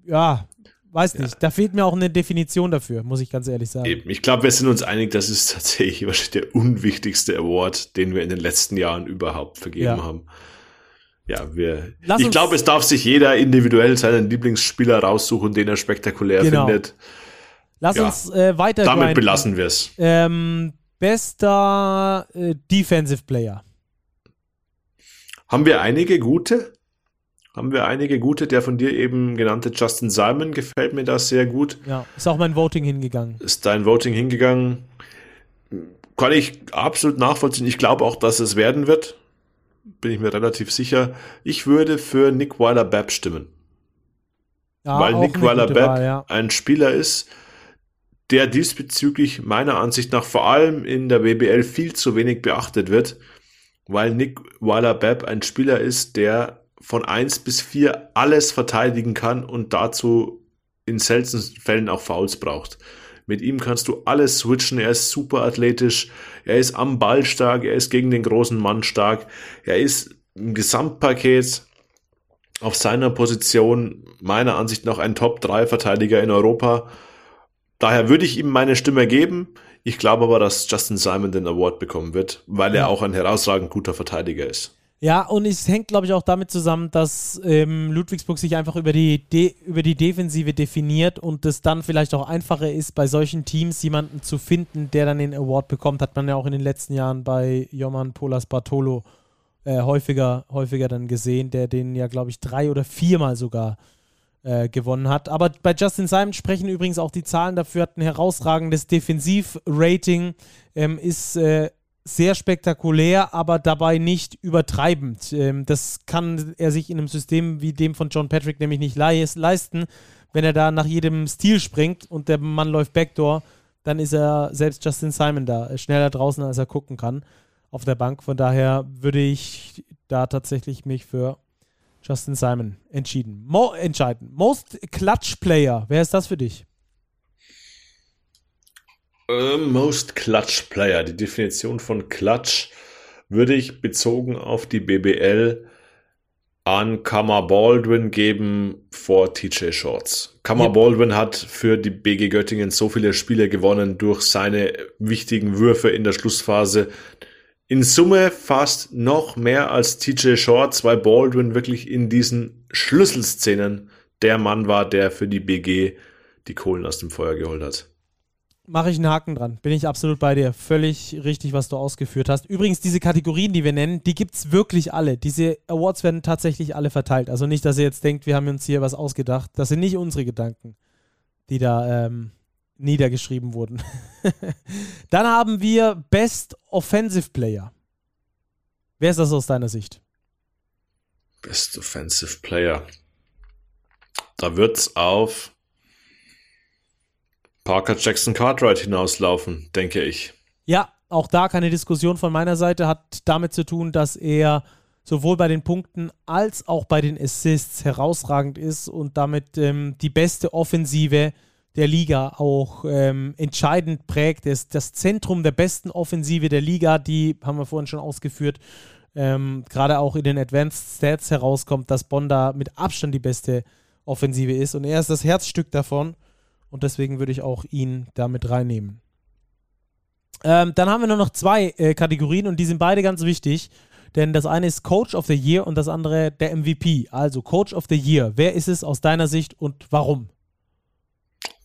ja, weiß nicht. Ja. Da fehlt mir auch eine Definition dafür, muss ich ganz ehrlich sagen. Ich glaube, wir sind uns einig, das ist tatsächlich wahrscheinlich der unwichtigste Award, den wir in den letzten Jahren überhaupt vergeben ja. haben. Ja, wir. Lass ich glaube, es darf sich jeder individuell seinen Lieblingsspieler raussuchen, den er spektakulär genau. findet. Lass ja. uns äh, weiter. Damit grinden. belassen wir es. Ähm, bester äh, Defensive Player. Haben wir einige gute? Haben wir einige gute? Der von dir eben genannte Justin Simon gefällt mir das sehr gut. Ja, ist auch mein Voting hingegangen. Ist dein Voting hingegangen? Kann ich absolut nachvollziehen. Ich glaube auch, dass es werden wird. Bin ich mir relativ sicher. Ich würde für Nick Weiler-Babb stimmen. Ja, Weil Nick Weiler-Babb ja. ein Spieler ist, der diesbezüglich meiner Ansicht nach vor allem in der WBL viel zu wenig beachtet wird, weil Nick Weiler-Babb ein Spieler ist, der von eins bis vier alles verteidigen kann und dazu in seltensten Fällen auch Fouls braucht. Mit ihm kannst du alles switchen. Er ist super athletisch. Er ist am Ball stark. Er ist gegen den großen Mann stark. Er ist im Gesamtpaket auf seiner Position meiner Ansicht nach ein Top-3-Verteidiger in Europa. Daher würde ich ihm meine Stimme geben. Ich glaube aber, dass Justin Simon den Award bekommen wird, weil er auch ein herausragend guter Verteidiger ist. Ja, und es hängt, glaube ich, auch damit zusammen, dass ähm, Ludwigsburg sich einfach über die, De über die Defensive definiert und es dann vielleicht auch einfacher ist, bei solchen Teams jemanden zu finden, der dann den Award bekommt. Hat man ja auch in den letzten Jahren bei Joman Polas Bartolo äh, häufiger, häufiger dann gesehen, der den ja, glaube ich, drei oder viermal sogar äh, gewonnen hat. Aber bei Justin Simon sprechen übrigens auch die Zahlen dafür, hat ein herausragendes Defensivrating, ähm, ist äh, sehr spektakulär, aber dabei nicht übertreibend. Ähm, das kann er sich in einem System wie dem von John Patrick nämlich nicht leisten. Wenn er da nach jedem Stil springt und der Mann läuft Backdoor, dann ist er selbst Justin Simon da äh, schneller draußen, als er gucken kann auf der Bank. Von daher würde ich da tatsächlich mich für Justin Simon entschieden. Mo entscheiden. Most Clutch Player. Wer ist das für dich? Uh, most Clutch Player. Die Definition von Clutch würde ich bezogen auf die BBL an Kama Baldwin geben vor TJ Shorts. Kama yep. Baldwin hat für die BG Göttingen so viele Spiele gewonnen durch seine wichtigen Würfe in der Schlussphase, in Summe fast noch mehr als TJ Shorts, weil Baldwin wirklich in diesen Schlüsselszenen der Mann war, der für die BG die Kohlen aus dem Feuer geholt hat. Mache ich einen Haken dran. Bin ich absolut bei dir. Völlig richtig, was du ausgeführt hast. Übrigens, diese Kategorien, die wir nennen, die gibt es wirklich alle. Diese Awards werden tatsächlich alle verteilt. Also nicht, dass ihr jetzt denkt, wir haben uns hier was ausgedacht. Das sind nicht unsere Gedanken, die da ähm, niedergeschrieben wurden. Dann haben wir Best Offensive Player. Wer ist das aus deiner Sicht? Best Offensive Player. Da wird's auf Parker Jackson Cartwright hinauslaufen, denke ich. Ja, auch da keine Diskussion von meiner Seite, hat damit zu tun, dass er sowohl bei den Punkten als auch bei den Assists herausragend ist und damit ähm, die beste Offensive der Liga auch ähm, entscheidend prägt. Er ist das Zentrum der besten Offensive der Liga, die haben wir vorhin schon ausgeführt. Ähm, Gerade auch in den Advanced Stats herauskommt, dass Bonn da mit Abstand die beste Offensive ist und er ist das Herzstück davon und deswegen würde ich auch ihn damit reinnehmen. Ähm, dann haben wir nur noch zwei äh, Kategorien und die sind beide ganz wichtig. Denn das eine ist Coach of the Year und das andere der MVP. Also Coach of the Year. Wer ist es aus deiner Sicht und warum?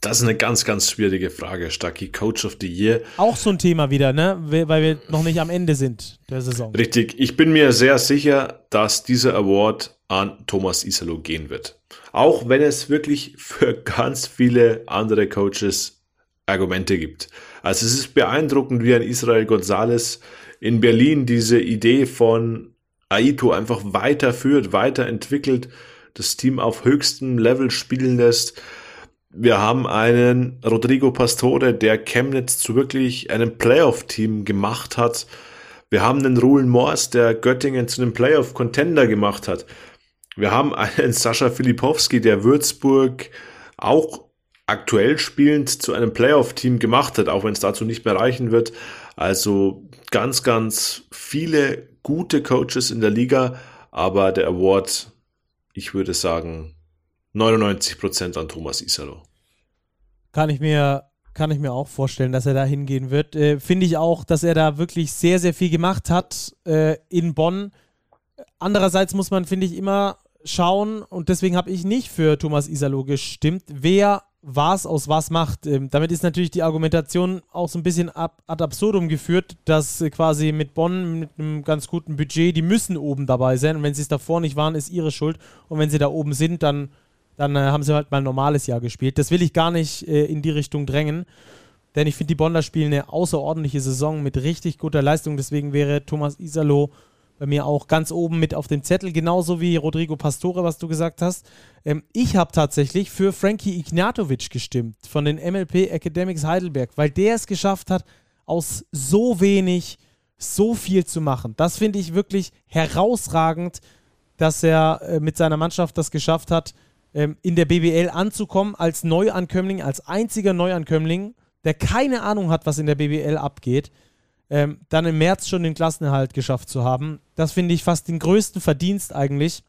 Das ist eine ganz, ganz schwierige Frage, Stucky. Coach of the Year. Auch so ein Thema wieder, ne? Weil wir noch nicht am Ende sind der Saison. Richtig. Ich bin mir sehr sicher, dass dieser Award an Thomas Isalo gehen wird. Auch wenn es wirklich für ganz viele andere Coaches Argumente gibt. Also es ist beeindruckend, wie ein Israel Gonzalez in Berlin diese Idee von Aito einfach weiterführt, weiterentwickelt, das Team auf höchstem Level spielen lässt. Wir haben einen Rodrigo Pastore, der Chemnitz zu wirklich einem Playoff-Team gemacht hat. Wir haben einen Ruhlen Mors, der Göttingen zu einem Playoff-Contender gemacht hat. Wir haben einen Sascha Filipowski, der Würzburg auch aktuell spielend zu einem Playoff-Team gemacht hat, auch wenn es dazu nicht mehr reichen wird. Also ganz, ganz viele gute Coaches in der Liga, aber der Award, ich würde sagen, 99% an Thomas Isalo. Kann ich mir kann ich mir auch vorstellen, dass er da hingehen wird. Äh, Finde ich auch, dass er da wirklich sehr, sehr viel gemacht hat äh, in Bonn. Andererseits muss man, finde ich, immer schauen, und deswegen habe ich nicht für Thomas Isalo gestimmt, wer was aus was macht. Ähm, damit ist natürlich die Argumentation auch so ein bisschen ab, ad absurdum geführt, dass äh, quasi mit Bonn mit einem ganz guten Budget, die müssen oben dabei sein und wenn sie es davor nicht waren, ist ihre Schuld und wenn sie da oben sind, dann, dann äh, haben sie halt mal ein normales Jahr gespielt. Das will ich gar nicht äh, in die Richtung drängen, denn ich finde, die Bonner spielen eine außerordentliche Saison mit richtig guter Leistung, deswegen wäre Thomas Isalo bei mir auch ganz oben mit auf dem Zettel, genauso wie Rodrigo Pastore, was du gesagt hast. Ähm, ich habe tatsächlich für Frankie Ignatovic gestimmt von den MLP Academics Heidelberg, weil der es geschafft hat, aus so wenig so viel zu machen. Das finde ich wirklich herausragend, dass er äh, mit seiner Mannschaft das geschafft hat, ähm, in der BBL anzukommen als Neuankömmling, als einziger Neuankömmling, der keine Ahnung hat, was in der BBL abgeht ähm, dann im März schon den Klassenerhalt geschafft zu haben. Das finde ich fast den größten Verdienst eigentlich.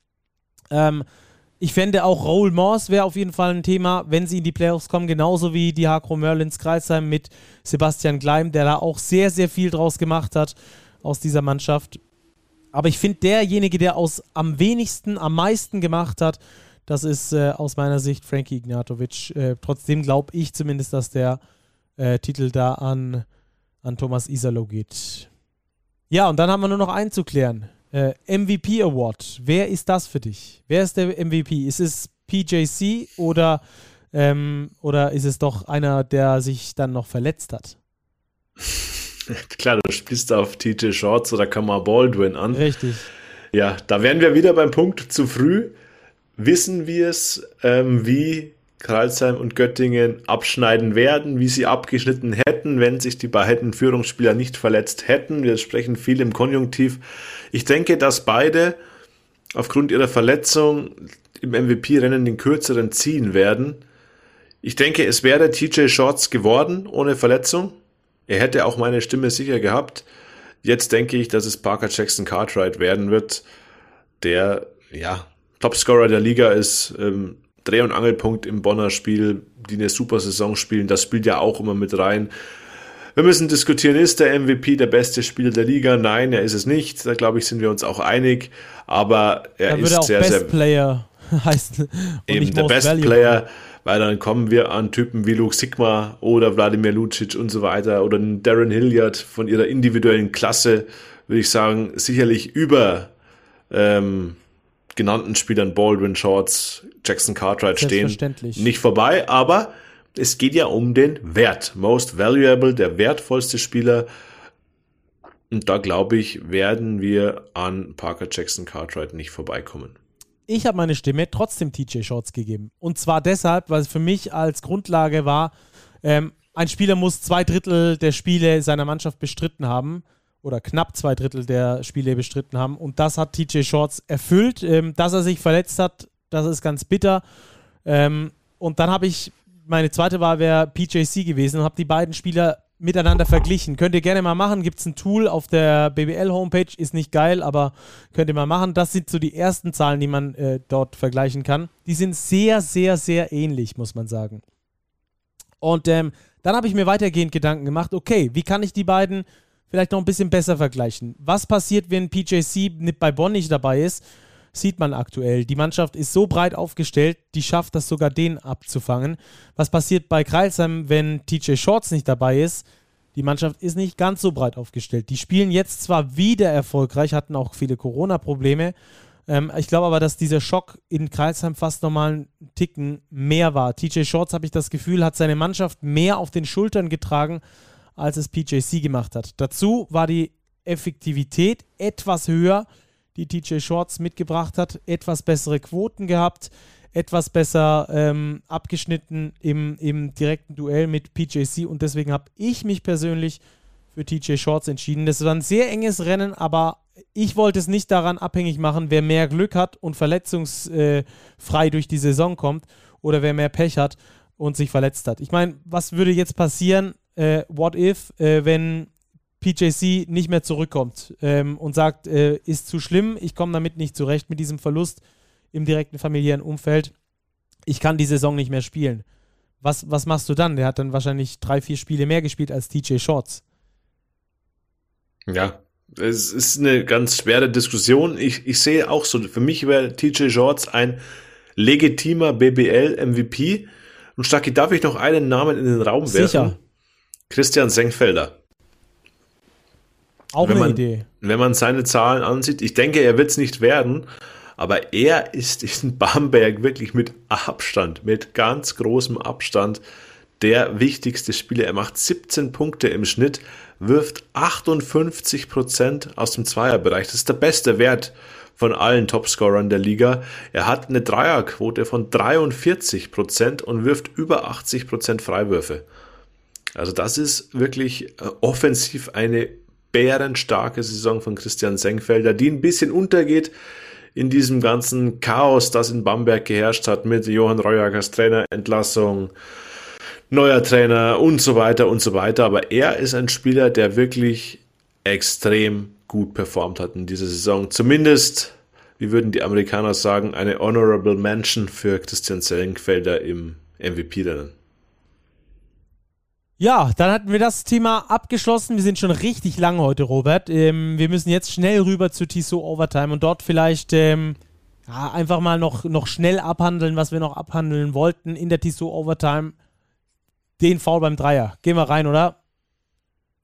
Ähm, ich fände auch Raoul Morse wäre auf jeden Fall ein Thema, wenn sie in die Playoffs kommen, genauso wie die Hakro Merlins Kreisheim mit Sebastian Gleim, der da auch sehr, sehr viel draus gemacht hat aus dieser Mannschaft. Aber ich finde, derjenige, der aus am wenigsten, am meisten gemacht hat, das ist äh, aus meiner Sicht Frankie Ignatovic. Äh, trotzdem glaube ich zumindest, dass der äh, Titel da an an Thomas Isalo geht. Ja, und dann haben wir nur noch einzuklären. Äh, MVP Award. Wer ist das für dich? Wer ist der MVP? Ist es PJC oder, ähm, oder ist es doch einer, der sich dann noch verletzt hat? Klar, du spielst auf TJ Shorts oder Kamar Baldwin an. Richtig. Ja, da wären wir wieder beim Punkt zu früh. Wissen wir es, ähm, wie Karlsheim und Göttingen abschneiden werden, wie sie abgeschnitten hätten, wenn sich die beiden Führungsspieler nicht verletzt hätten. Wir sprechen viel im Konjunktiv. Ich denke, dass beide aufgrund ihrer Verletzung im MVP-Rennen den kürzeren ziehen werden. Ich denke, es wäre TJ Shorts geworden ohne Verletzung. Er hätte auch meine Stimme sicher gehabt. Jetzt denke ich, dass es Parker Jackson Cartwright werden wird, der ja Topscorer der Liga ist. Ähm, Dreh- und Angelpunkt im Bonner Spiel, die eine super Saison spielen. Das spielt ja auch immer mit rein. Wir müssen diskutieren, ist der MVP der beste Spieler der Liga? Nein, er ist es nicht. Da glaube ich, sind wir uns auch einig. Aber er ist auch sehr, Best sehr. Player heißen. Eben der Best Valuable. Player, weil dann kommen wir an Typen wie Luke Sigma oder Wladimir Lucic und so weiter oder Darren Hilliard von ihrer individuellen Klasse, würde ich sagen, sicherlich über ähm, genannten Spielern Baldwin, Shorts, Jackson Cartwright stehen nicht vorbei, aber es geht ja um den Wert. Most valuable, der wertvollste Spieler. Und da glaube ich, werden wir an Parker Jackson Cartwright nicht vorbeikommen. Ich habe meine Stimme trotzdem TJ Shorts gegeben. Und zwar deshalb, weil es für mich als Grundlage war, ähm, ein Spieler muss zwei Drittel der Spiele seiner Mannschaft bestritten haben oder knapp zwei Drittel der Spiele bestritten haben. Und das hat TJ Shorts erfüllt. Ähm, dass er sich verletzt hat, das ist ganz bitter. Ähm, und dann habe ich, meine zweite Wahl wäre PJC gewesen und habe die beiden Spieler miteinander verglichen. Könnt ihr gerne mal machen. Gibt es ein Tool auf der BBL-Homepage. Ist nicht geil, aber könnt ihr mal machen. Das sind so die ersten Zahlen, die man äh, dort vergleichen kann. Die sind sehr, sehr, sehr ähnlich, muss man sagen. Und ähm, dann habe ich mir weitergehend Gedanken gemacht, okay, wie kann ich die beiden vielleicht noch ein bisschen besser vergleichen? Was passiert, wenn PJC bei Bonn nicht dabei ist? Sieht man aktuell. Die Mannschaft ist so breit aufgestellt, die schafft das sogar, den abzufangen. Was passiert bei Kreilsheim, wenn TJ Shorts nicht dabei ist? Die Mannschaft ist nicht ganz so breit aufgestellt. Die spielen jetzt zwar wieder erfolgreich, hatten auch viele Corona-Probleme. Ähm, ich glaube aber, dass dieser Schock in Kreisheim fast nochmal einen Ticken mehr war. TJ Shorts, habe ich das Gefühl, hat seine Mannschaft mehr auf den Schultern getragen, als es PJC gemacht hat. Dazu war die Effektivität etwas höher die TJ Shorts mitgebracht hat, etwas bessere Quoten gehabt, etwas besser ähm, abgeschnitten im, im direkten Duell mit PJC und deswegen habe ich mich persönlich für TJ Shorts entschieden. Das war ein sehr enges Rennen, aber ich wollte es nicht daran abhängig machen, wer mehr Glück hat und verletzungsfrei durch die Saison kommt oder wer mehr Pech hat und sich verletzt hat. Ich meine, was würde jetzt passieren, äh, what if, äh, wenn PJC nicht mehr zurückkommt ähm, und sagt, äh, ist zu schlimm, ich komme damit nicht zurecht mit diesem Verlust im direkten familiären Umfeld. Ich kann die Saison nicht mehr spielen. Was, was machst du dann? Der hat dann wahrscheinlich drei, vier Spiele mehr gespielt als TJ Shorts. Ja, es ist eine ganz schwere Diskussion. Ich, ich sehe auch so, für mich wäre TJ Shorts ein legitimer BBL-MVP. Und Stacki, darf ich noch einen Namen in den Raum werfen? Sicher. Christian Senkfelder. Auch wenn eine man, Idee. Wenn man seine Zahlen ansieht, ich denke, er wird es nicht werden, aber er ist in Bamberg wirklich mit Abstand, mit ganz großem Abstand der wichtigste Spieler. Er macht 17 Punkte im Schnitt, wirft 58 Prozent aus dem Zweierbereich. Das ist der beste Wert von allen Topscorern der Liga. Er hat eine Dreierquote von 43 Prozent und wirft über 80 Prozent Freiwürfe. Also das ist wirklich äh, offensiv eine bärenstarke Saison von Christian Senkfelder, die ein bisschen untergeht in diesem ganzen Chaos, das in Bamberg geherrscht hat mit Johann Reuagers Trainerentlassung, neuer Trainer und so weiter und so weiter. Aber er ist ein Spieler, der wirklich extrem gut performt hat in dieser Saison. Zumindest, wie würden die Amerikaner sagen, eine Honorable Mention für Christian Senkfelder im MVP-Rennen. Ja, dann hatten wir das Thema abgeschlossen. Wir sind schon richtig lang heute, Robert. Ähm, wir müssen jetzt schnell rüber zu Tissot Overtime und dort vielleicht ähm, ja, einfach mal noch, noch schnell abhandeln, was wir noch abhandeln wollten in der Tissot Overtime. Den Foul beim Dreier. Gehen wir rein, oder?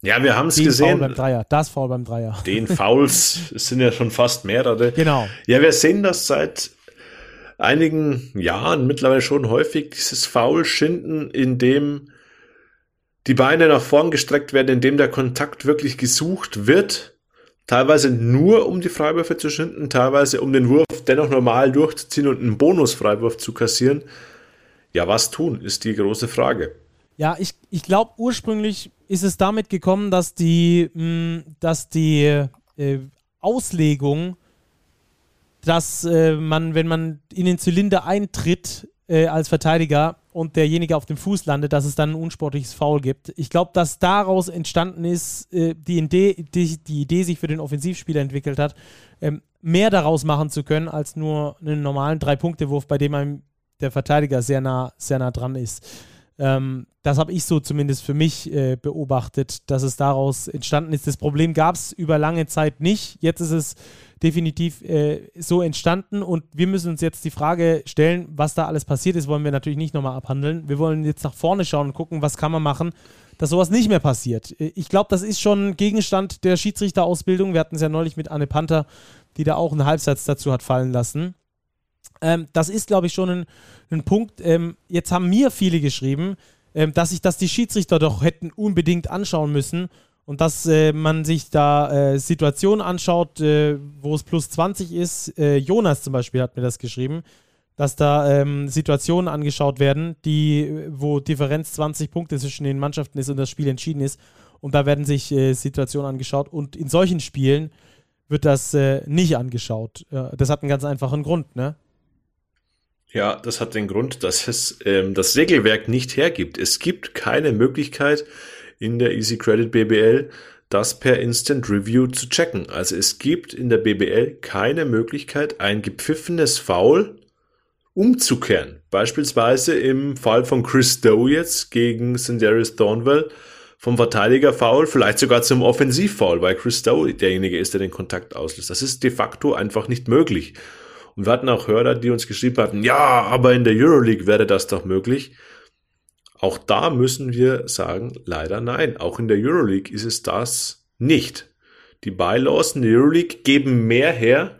Ja, wir haben es gesehen. Foul beim Dreier. Das Foul beim Dreier. Den Fouls es sind ja schon fast mehrere. Genau. Ja, wir sehen das seit einigen Jahren mittlerweile schon häufig, dieses Foul-Schinden, in dem die Beine nach vorn gestreckt werden, indem der Kontakt wirklich gesucht wird. Teilweise nur, um die Freiwürfe zu schinden, teilweise um den Wurf dennoch normal durchzuziehen und einen Bonusfreiwurf zu kassieren. Ja, was tun, ist die große Frage. Ja, ich, ich glaube, ursprünglich ist es damit gekommen, dass die, mh, mm, dass die äh, Auslegung, dass äh, man, wenn man in den Zylinder eintritt äh, als Verteidiger, und derjenige auf dem Fuß landet, dass es dann ein unsportliches Foul gibt. Ich glaube, dass daraus entstanden ist, äh, die, Idee, die, die, Idee sich für den Offensivspieler entwickelt hat, ähm, mehr daraus machen zu können, als nur einen normalen Drei-Punkte-Wurf, bei dem einem der Verteidiger sehr nah, sehr nah dran ist. Ähm, das habe ich so zumindest für mich äh, beobachtet, dass es daraus entstanden ist. Das Problem gab es über lange Zeit nicht. Jetzt ist es definitiv äh, so entstanden und wir müssen uns jetzt die Frage stellen, was da alles passiert ist, wollen wir natürlich nicht nochmal abhandeln. Wir wollen jetzt nach vorne schauen und gucken, was kann man machen, dass sowas nicht mehr passiert. Äh, ich glaube, das ist schon Gegenstand der Schiedsrichterausbildung. Wir hatten es ja neulich mit Anne Panther, die da auch einen Halbsatz dazu hat fallen lassen. Ähm, das ist, glaube ich, schon ein, ein Punkt. Ähm, jetzt haben mir viele geschrieben, ähm, dass sich das die Schiedsrichter doch hätten unbedingt anschauen müssen und dass äh, man sich da äh, Situationen anschaut, äh, wo es plus 20 ist. Äh, Jonas zum Beispiel hat mir das geschrieben. dass da ähm, Situationen angeschaut werden, die, wo Differenz 20 Punkte zwischen den Mannschaften ist und das Spiel entschieden ist. Und da werden sich äh, Situationen angeschaut. Und in solchen Spielen wird das äh, nicht angeschaut. Das hat einen ganz einfachen Grund, ne? Ja, das hat den Grund, dass es ähm, das Regelwerk nicht hergibt. Es gibt keine Möglichkeit in der Easy Credit BBL, das per Instant Review zu checken. Also es gibt in der BBL keine Möglichkeit, ein gepfiffenes Foul umzukehren. Beispielsweise im Fall von Chris Doe jetzt gegen Sindarius Thornwell vom Verteidiger Foul, vielleicht sogar zum Offensivfoul, weil Chris Doe derjenige ist, der den Kontakt auslöst. Das ist de facto einfach nicht möglich. Und wir hatten auch Hörer, die uns geschrieben hatten, ja, aber in der Euroleague wäre das doch möglich. Auch da müssen wir sagen, leider nein. Auch in der Euroleague ist es das nicht. Die Bylaws in der Euroleague geben mehr her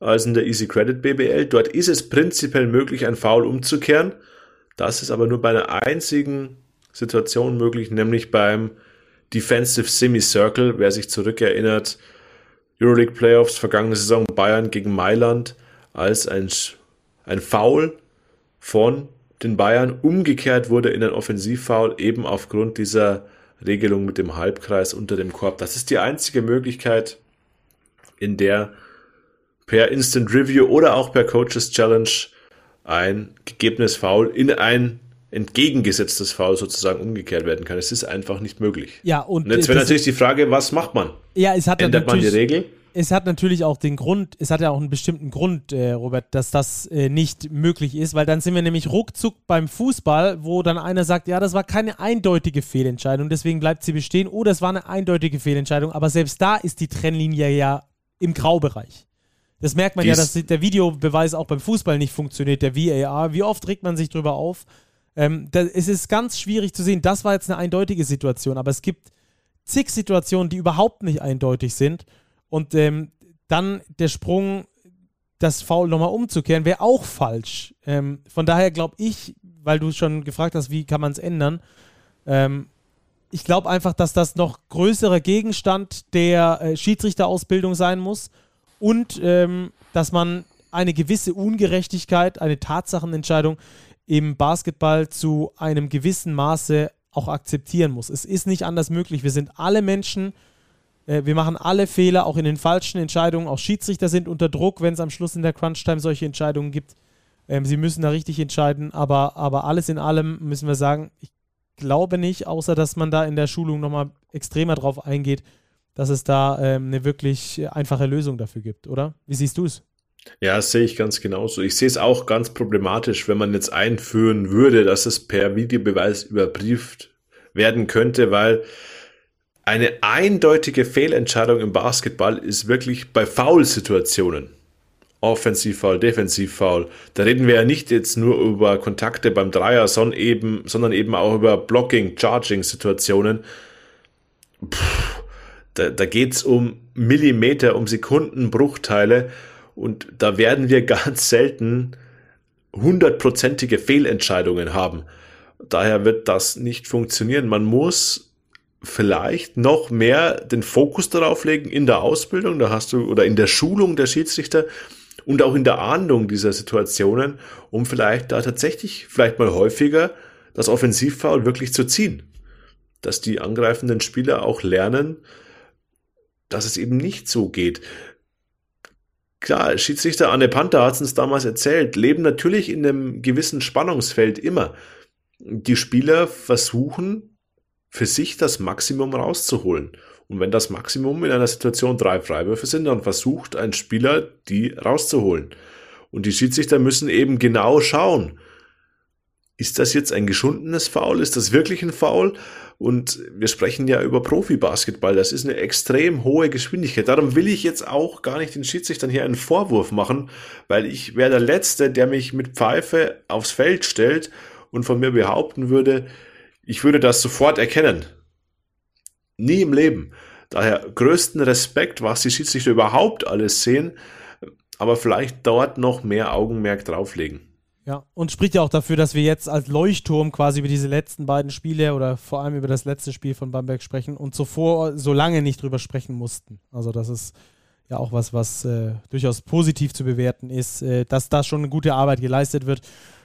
als in der Easy Credit BBL. Dort ist es prinzipiell möglich, ein Foul umzukehren. Das ist aber nur bei einer einzigen Situation möglich, nämlich beim Defensive Semicircle. Wer sich zurückerinnert, Euroleague Playoffs, vergangene Saison Bayern gegen Mailand als ein, ein Foul von den Bayern umgekehrt wurde in ein Offensivfoul, eben aufgrund dieser Regelung mit dem Halbkreis unter dem Korb. Das ist die einzige Möglichkeit, in der per Instant Review oder auch per Coaches Challenge ein gegebenes Foul in ein entgegengesetztes Foul sozusagen umgekehrt werden kann. Es ist einfach nicht möglich. Ja, und, und jetzt wäre natürlich die Frage, was macht man? Ja, es hat Ändert man die Regel? Es hat natürlich auch den Grund, es hat ja auch einen bestimmten Grund, äh, Robert, dass das äh, nicht möglich ist, weil dann sind wir nämlich ruckzuck beim Fußball, wo dann einer sagt, ja, das war keine eindeutige Fehlentscheidung, deswegen bleibt sie bestehen, oder es war eine eindeutige Fehlentscheidung, aber selbst da ist die Trennlinie ja im Graubereich. Das merkt man Dies ja, dass der Videobeweis auch beim Fußball nicht funktioniert, der VAR. Wie oft regt man sich drüber auf? Ähm, das, es ist ganz schwierig zu sehen. Das war jetzt eine eindeutige Situation, aber es gibt zig Situationen, die überhaupt nicht eindeutig sind. Und ähm, dann der Sprung, das Foul nochmal umzukehren, wäre auch falsch. Ähm, von daher glaube ich, weil du schon gefragt hast, wie kann man es ändern, ähm, ich glaube einfach, dass das noch größerer Gegenstand der äh, Schiedsrichterausbildung sein muss und ähm, dass man eine gewisse Ungerechtigkeit, eine Tatsachenentscheidung im Basketball zu einem gewissen Maße auch akzeptieren muss. Es ist nicht anders möglich. Wir sind alle Menschen äh, wir machen alle Fehler, auch in den falschen Entscheidungen. Auch Schiedsrichter sind unter Druck, wenn es am Schluss in der Crunch-Time solche Entscheidungen gibt. Ähm, sie müssen da richtig entscheiden, aber, aber alles in allem müssen wir sagen, ich glaube nicht, außer dass man da in der Schulung nochmal extremer drauf eingeht, dass es da ähm, eine wirklich einfache Lösung dafür gibt, oder? Wie siehst du es? Ja, das sehe ich ganz genauso. Ich sehe es auch ganz problematisch, wenn man jetzt einführen würde, dass es per Videobeweis überprüft werden könnte, weil eine eindeutige Fehlentscheidung im Basketball ist wirklich bei Foul-Situationen. Offensivfoul, Defensivfoul. Da reden wir ja nicht jetzt nur über Kontakte beim Dreier, sondern eben, sondern eben auch über Blocking, Charging-Situationen. Da, da geht's um Millimeter, um Sekundenbruchteile und da werden wir ganz selten hundertprozentige Fehlentscheidungen haben. Daher wird das nicht funktionieren. Man muss vielleicht noch mehr den Fokus darauf legen in der Ausbildung, da hast du, oder in der Schulung der Schiedsrichter und auch in der Ahndung dieser Situationen, um vielleicht da tatsächlich vielleicht mal häufiger das Offensivfoul wirklich zu ziehen. Dass die angreifenden Spieler auch lernen, dass es eben nicht so geht. Klar, Schiedsrichter Anne Panther hat es uns damals erzählt, leben natürlich in einem gewissen Spannungsfeld immer. Die Spieler versuchen für sich das Maximum rauszuholen. Und wenn das Maximum in einer Situation drei Freiwürfe sind, dann versucht ein Spieler, die rauszuholen. Und die Schiedsrichter müssen eben genau schauen, ist das jetzt ein geschundenes Foul? Ist das wirklich ein Foul? Und wir sprechen ja über Profi-Basketball. Das ist eine extrem hohe Geschwindigkeit. Darum will ich jetzt auch gar nicht den Schiedsrichtern hier einen Vorwurf machen, weil ich wäre der Letzte, der mich mit Pfeife aufs Feld stellt und von mir behaupten würde, ich würde das sofort erkennen. Nie im Leben. Daher größten Respekt, was die Schiedsrichter überhaupt alles sehen, aber vielleicht dort noch mehr Augenmerk drauflegen. Ja, und spricht ja auch dafür, dass wir jetzt als Leuchtturm quasi über diese letzten beiden Spiele oder vor allem über das letzte Spiel von Bamberg sprechen und zuvor so lange nicht drüber sprechen mussten. Also das ist ja auch was, was äh, durchaus positiv zu bewerten ist, äh, dass da schon eine gute Arbeit geleistet wird.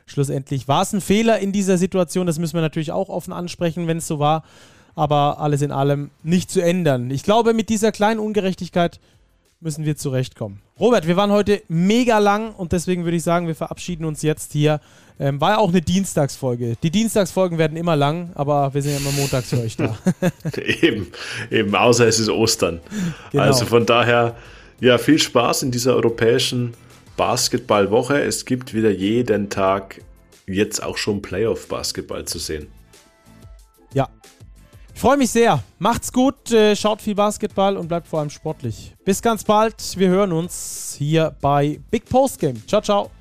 Schlussendlich war es ein Fehler in dieser Situation, das müssen wir natürlich auch offen ansprechen, wenn es so war, aber alles in allem nicht zu ändern. Ich glaube, mit dieser kleinen Ungerechtigkeit müssen wir zurechtkommen. Robert, wir waren heute mega lang und deswegen würde ich sagen, wir verabschieden uns jetzt hier. Ähm, war ja auch eine Dienstagsfolge. Die Dienstagsfolgen werden immer lang, aber wir sind ja immer montags für euch da. eben, eben, außer es ist Ostern. Genau. Also von daher, ja, viel Spaß in dieser europäischen Basketballwoche. Es gibt wieder jeden Tag jetzt auch schon Playoff-Basketball zu sehen. Ja, ich freue mich sehr. Macht's gut, äh, schaut viel Basketball und bleibt vor allem sportlich. Bis ganz bald. Wir hören uns hier bei Big Post Game. Ciao, ciao.